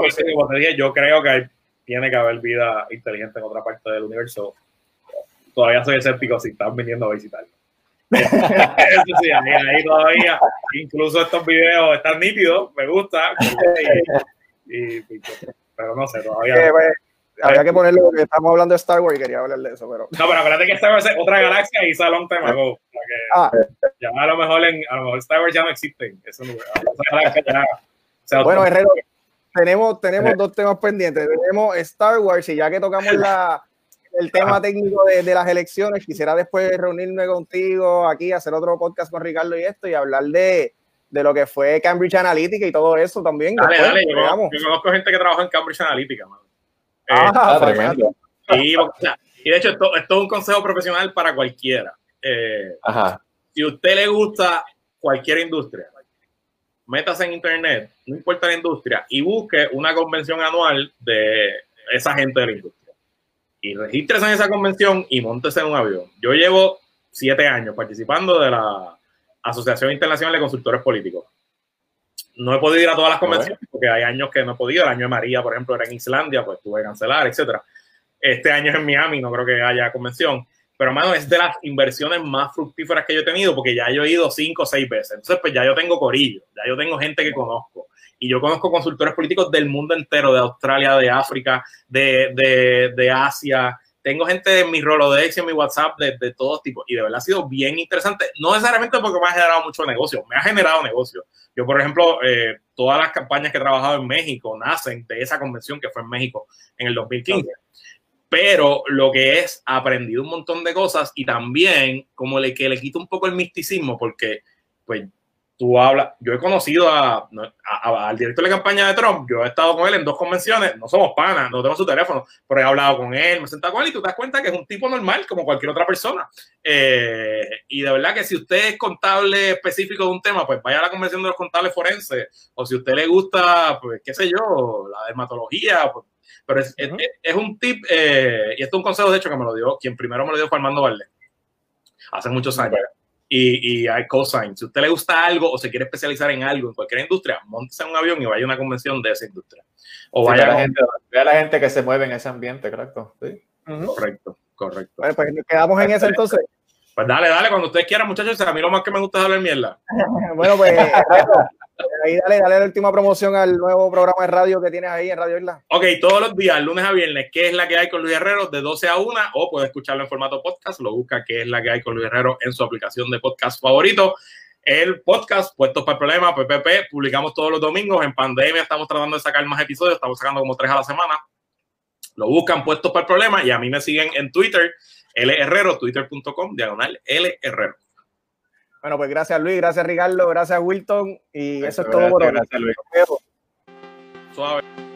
yo, creo que tiene que haber vida inteligente en otra parte del universo. Todavía soy escéptico si están viniendo a visitar. Eso sí, ahí, todavía, incluso estos videos están nítidos, me gusta. y, pero no sé, todavía. Eh, pues, había que ponerle que estamos hablando de Star Wars y quería hablar de eso, pero. No, pero acuérdate que Star Wars es otra galaxia y Salón tema Go. Ah. Ya a lo mejor en, a lo mejor Star Wars ya no existen. Eso no, ya, bueno, Herrero, tenemos, tenemos dos temas pendientes. Tenemos Star Wars y ya que tocamos la, el tema técnico de, de, las elecciones, quisiera después reunirme contigo aquí, hacer otro podcast con Ricardo y esto y hablar de, de lo que fue Cambridge Analytica y todo eso también. Dale, dale, yo, conozco gente que trabaja en Cambridge Analytica, ah, eh, tremendo. Y, y, de hecho, esto, esto, es un consejo profesional para cualquiera. Eh, Ajá. Si a usted le gusta cualquier industria, métase en internet, no importa la industria, y busque una convención anual de esa gente de la industria. Y regístrese en esa convención y montese en un avión. Yo llevo siete años participando de la Asociación Internacional de Consultores Políticos. No he podido ir a todas las convenciones porque hay años que no he podido. El año de María, por ejemplo, era en Islandia, pues tuve que cancelar, etcétera. Este año es en Miami, no creo que haya convención. Pero, hermano, es de las inversiones más fructíferas que yo he tenido porque ya yo he ido cinco o seis veces. Entonces, pues ya yo tengo corillo, ya yo tengo gente que conozco. Y yo conozco consultores políticos del mundo entero, de Australia, de África, de, de, de Asia, tengo gente en mi Rolodex y en mi WhatsApp de, de todos tipos y de verdad ha sido bien interesante. No necesariamente porque me ha generado mucho negocio, me ha generado negocio. Yo, por ejemplo, eh, todas las campañas que he trabajado en México nacen de esa convención que fue en México en el 2015. Pero lo que es, aprendido un montón de cosas y también como le, que le quito un poco el misticismo porque, pues, tú hablas, yo he conocido a, al director de campaña de Trump, yo he estado con él en dos convenciones, no somos panas, no tengo su teléfono, pero he hablado con él, me he sentado con él y tú te das cuenta que es un tipo normal como cualquier otra persona. Eh, y de verdad que si usted es contable específico de un tema, pues vaya a la convención de los contables forenses, o si a usted le gusta, pues qué sé yo, la dermatología, pues, pero es, es, un tip, eh, y esto es un consejo de hecho que me lo dio, quien primero me lo dio fue Armando Valdés, hace muchos años y, y hay cosign. Si a usted le gusta algo o se quiere especializar en algo en cualquier industria, montese en un avión y vaya a una convención de esa industria. O vaya a la, gente, a la gente que se mueve en ese ambiente, correcto. ¿Sí? Correcto, correcto. Bueno, pues quedamos en ese entonces. Pues dale, dale, cuando ustedes quieran, muchachos. A mí lo más que me gusta es hablar mierda. bueno, pues ahí dale, dale la última promoción al nuevo programa de radio que tienes ahí en Radio Isla. Ok, todos los días, lunes a viernes, ¿qué es la que hay con Luis Herrero? De 12 a 1, o puede escucharlo en formato podcast. Lo busca, ¿qué es la que hay con Luis Herrero? En su aplicación de podcast favorito. El podcast, Puestos para el Problema, PPP, publicamos todos los domingos. En pandemia estamos tratando de sacar más episodios, estamos sacando como tres a la semana. Lo buscan Puestos para el Problema y a mí me siguen en Twitter L Herrero, twitter.com, diagonal L Herrero. Bueno, pues gracias Luis, gracias Ricardo, gracias Wilton y eso es todo por hoy. Gracias Luis. Suave.